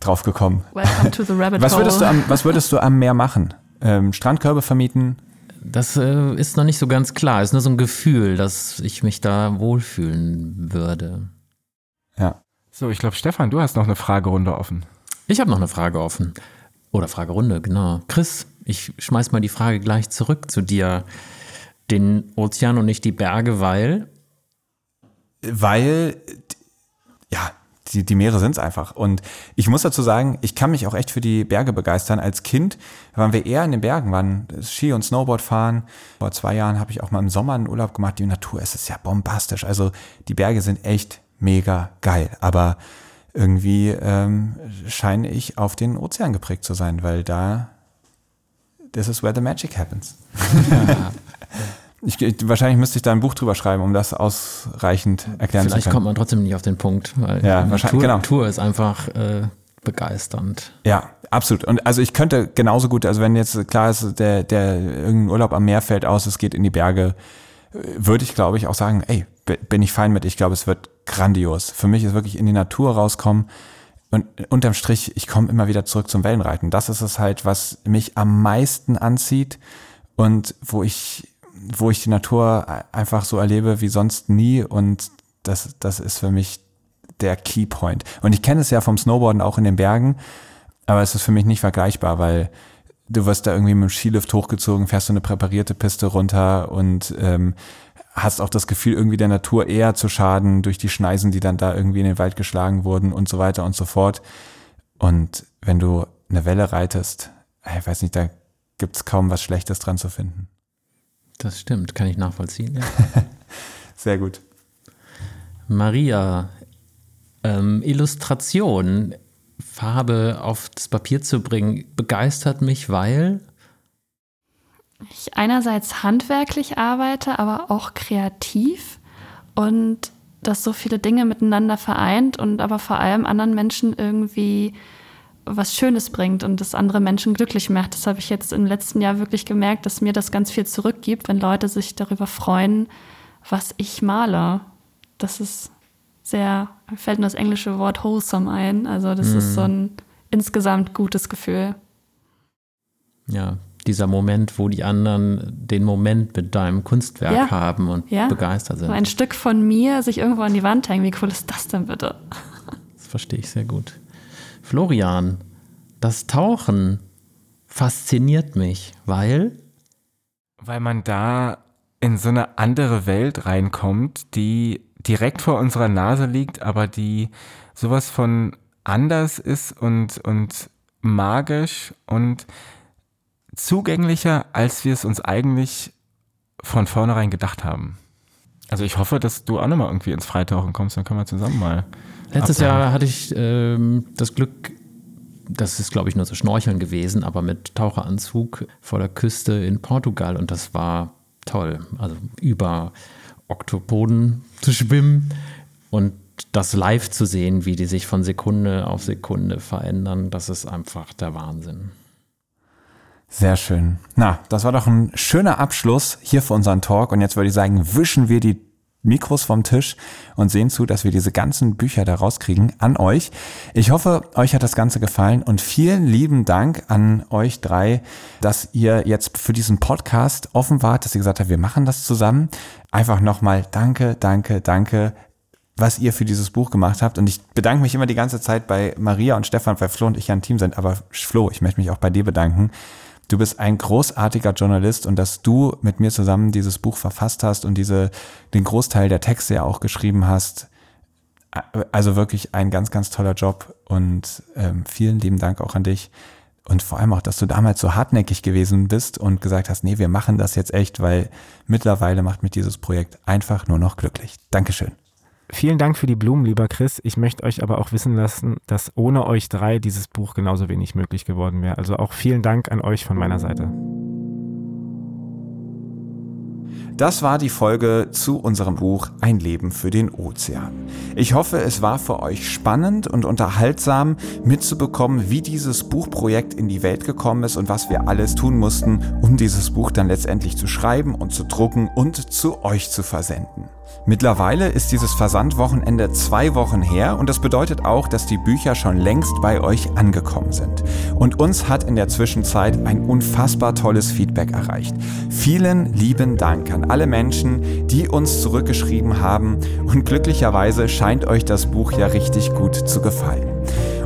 drauf gekommen. Welcome to the rabbit was würdest du am, was würdest du am Meer machen? Ähm, Strandkörbe vermieten? Das äh, ist noch nicht so ganz klar. Es ist nur so ein Gefühl, dass ich mich da wohlfühlen würde. Ja. So, ich glaube, Stefan, du hast noch eine Fragerunde offen. Ich habe noch eine Frage offen. Oder Fragerunde, genau. Chris, ich schmeiß mal die Frage gleich zurück zu dir. Den Ozean und nicht die Berge, weil weil, ja, die, die Meere sind es einfach. Und ich muss dazu sagen, ich kann mich auch echt für die Berge begeistern. Als Kind waren wir eher in den Bergen, waren Ski- und Snowboard fahren. Vor zwei Jahren habe ich auch mal im Sommer einen Urlaub gemacht. Die Natur ist es ja bombastisch. Also die Berge sind echt mega geil. Aber irgendwie ähm, scheine ich auf den Ozean geprägt zu sein, weil da, this is where the magic happens. Ja. Ich, wahrscheinlich müsste ich da ein Buch drüber schreiben, um das ausreichend erklären Vielleicht zu können. Vielleicht kommt man trotzdem nicht auf den Punkt, weil ja, wahrscheinlich, Tour, genau. Tour ist einfach äh, begeisternd. Ja, absolut. Und also ich könnte genauso gut, also wenn jetzt klar ist, der, der irgendein Urlaub am Meer fällt aus, es geht in die Berge, äh, würde ich glaube ich auch sagen, ey, bin ich fein mit. Ich glaube, es wird grandios. Für mich ist wirklich in die Natur rauskommen. Und unterm Strich, ich komme immer wieder zurück zum Wellenreiten. Das ist es halt, was mich am meisten anzieht und wo ich wo ich die Natur einfach so erlebe wie sonst nie und das, das ist für mich der Keypoint. Und ich kenne es ja vom Snowboarden auch in den Bergen, aber es ist für mich nicht vergleichbar, weil du wirst da irgendwie mit dem Skilift hochgezogen, fährst du eine präparierte Piste runter und ähm, hast auch das Gefühl, irgendwie der Natur eher zu schaden durch die Schneisen, die dann da irgendwie in den Wald geschlagen wurden und so weiter und so fort. Und wenn du eine Welle reitest, ich weiß nicht, da gibt's kaum was Schlechtes dran zu finden. Das stimmt, kann ich nachvollziehen. Ja. Sehr gut. Maria, ähm, Illustration, Farbe auf das Papier zu bringen, begeistert mich, weil ich einerseits handwerklich arbeite, aber auch kreativ und das so viele Dinge miteinander vereint und aber vor allem anderen Menschen irgendwie was Schönes bringt und das andere Menschen glücklich macht. Das habe ich jetzt im letzten Jahr wirklich gemerkt, dass mir das ganz viel zurückgibt, wenn Leute sich darüber freuen, was ich male. Das ist sehr, fällt mir das englische Wort wholesome ein. Also das mm. ist so ein insgesamt gutes Gefühl. Ja, dieser Moment, wo die anderen den Moment mit deinem Kunstwerk Ja. haben und Ja. begeistert sind. Ein Stück von mir sich irgendwo an die Wand hängen. Wie cool ist das denn bitte? Das verstehe ich sehr gut. Florian, das Tauchen fasziniert mich, weil Weil man da in so eine andere Welt reinkommt, die direkt vor unserer Nase liegt, aber die sowas von anders ist und, und magisch und zugänglicher, als wir es uns eigentlich von vornherein gedacht haben. Also ich hoffe, dass du auch nochmal irgendwie ins Freitauchen kommst, dann können wir zusammen mal. Letztes. Jahr hatte ich ähm, das Glück, das ist glaube ich nur so Schnorcheln gewesen, aber mit Taucheranzug vor der Küste in Portugal und das war toll. Also über Oktopoden zu schwimmen und das live zu sehen, wie die sich von Sekunde auf Sekunde verändern, das ist einfach der Wahnsinn. Sehr schön. Na, das war doch ein schöner Abschluss hier für unseren Talk. Und jetzt würde ich sagen, wischen wir die Mikros vom Tisch und sehen zu, dass wir diese ganzen Bücher da rauskriegen an euch. Ich hoffe, euch hat das Ganze gefallen und vielen lieben Dank an euch drei, dass ihr jetzt für diesen Podcast offen wart, dass ihr gesagt habt, wir machen das zusammen. Einfach nochmal danke, danke, danke was ihr für dieses Buch gemacht habt. Und ich bedanke mich immer die ganze Zeit bei Maria und Stefan, weil Flo und ich ja ein Team sind. Aber Flo, ich möchte mich auch bei dir bedanken. Du bist ein großartiger Journalist und dass du mit mir zusammen dieses Buch verfasst hast und diese, den Großteil der Texte ja auch geschrieben hast. Also wirklich ein ganz, ganz toller Job und ähm, vielen lieben Dank auch an dich. Und vor allem auch, dass du damals so hartnäckig gewesen bist und gesagt hast, nee, wir machen das jetzt echt, weil mittlerweile macht mich dieses Projekt einfach nur noch glücklich. Dankeschön. Vielen Dank für die Blumen, lieber Chris. Ich möchte euch aber auch wissen lassen, dass ohne euch drei dieses Buch genauso wenig möglich geworden wäre. Also auch vielen Dank an euch von meiner Seite. Das war die Folge zu unserem Buch Ein Leben für den Ozean. Ich hoffe, es war für euch spannend und unterhaltsam mitzubekommen, wie dieses Buchprojekt in die Welt gekommen ist und was wir alles tun mussten, um dieses Buch dann letztendlich zu schreiben und zu drucken und zu euch zu versenden. Mittlerweile ist dieses Versandwochenende zwei Wochen her und das bedeutet auch, dass die Bücher schon längst bei euch angekommen sind. Und uns hat in der Zwischenzeit ein unfassbar tolles Feedback erreicht. Vielen lieben Dank an alle Menschen, die uns zurückgeschrieben haben und glücklicherweise scheint euch das Buch ja richtig gut zu gefallen.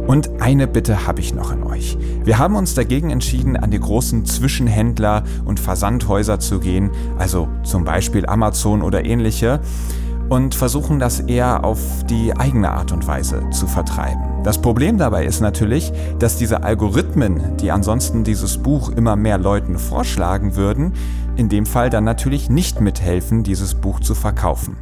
Und eine Bitte habe ich noch an euch. Wir haben uns dagegen entschieden, an die großen Zwischenhändler und Versandhäuser zu gehen, also zum Beispiel Amazon oder ähnliche, und versuchen das eher auf die eigene Art und Weise zu vertreiben. Das Problem dabei ist natürlich, dass diese Algorithmen, die ansonsten dieses Buch immer mehr Leuten vorschlagen würden, in dem Fall dann natürlich nicht mithelfen, dieses Buch zu verkaufen.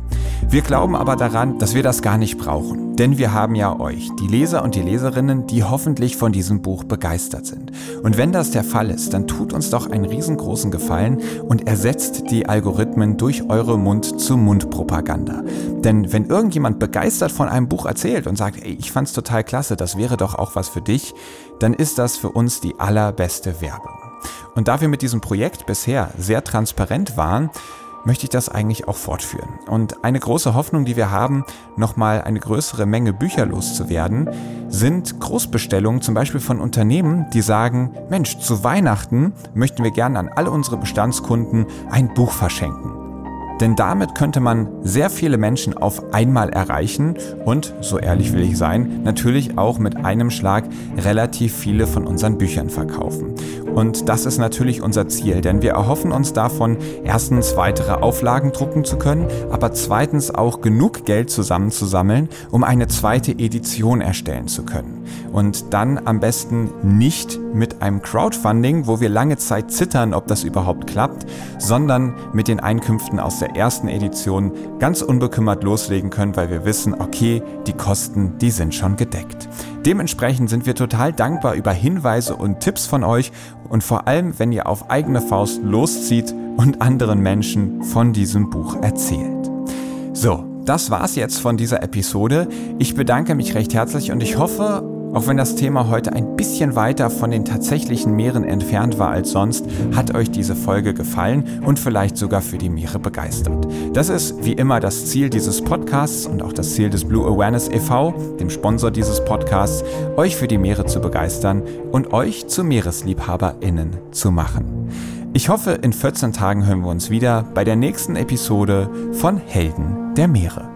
Wir glauben aber daran, dass wir das gar nicht brauchen, denn wir haben ja euch, die Leser und die Leserinnen, die hoffentlich von diesem Buch begeistert sind. Und wenn das der Fall ist, dann tut uns doch einen riesengroßen Gefallen und ersetzt die Algorithmen durch eure Mund-zu-Mund-Propaganda. Denn wenn irgendjemand begeistert von einem Buch erzählt und sagt, ey, ich fand's total klasse, das wäre doch auch was für dich, dann ist das für uns die allerbeste Werbung. Und da wir mit diesem Projekt bisher sehr transparent waren, möchte ich das eigentlich auch fortführen. Und eine große Hoffnung, die wir haben, nochmal eine größere Menge Bücher loszuwerden, sind Großbestellungen, zum Beispiel von Unternehmen, die sagen, Mensch, zu Weihnachten möchten wir gerne an alle unsere Bestandskunden ein Buch verschenken. Denn damit könnte man sehr viele Menschen auf einmal erreichen und, so ehrlich will ich sein, natürlich auch mit einem Schlag relativ viele von unseren Büchern verkaufen. Und das ist natürlich unser Ziel, denn wir erhoffen uns davon, erstens weitere Auflagen drucken zu können, aber zweitens auch genug Geld zusammenzusammeln, um eine zweite Edition erstellen zu können. Und dann am besten nicht mit einem Crowdfunding, wo wir lange Zeit zittern, ob das überhaupt klappt, sondern mit den Einkünften aus der ersten Edition ganz unbekümmert loslegen können, weil wir wissen, okay, die Kosten, die sind schon gedeckt. Dementsprechend sind wir total dankbar über Hinweise und Tipps von euch und vor allem, wenn ihr auf eigene Faust loszieht und anderen Menschen von diesem Buch erzählt. So, das war's jetzt von dieser Episode. Ich bedanke mich recht herzlich und ich hoffe, auch wenn das Thema heute ein bisschen weiter von den tatsächlichen Meeren entfernt war als sonst, hat euch diese Folge gefallen und vielleicht sogar für die Meere begeistert. Das ist wie immer das Ziel dieses Podcasts und auch das Ziel des Blue Awareness e.V., dem Sponsor dieses Podcasts, euch für die Meere zu begeistern und euch zu MeeresliebhaberInnen zu machen. Ich hoffe, in 14 Tagen hören wir uns wieder bei der nächsten Episode von Helden der Meere.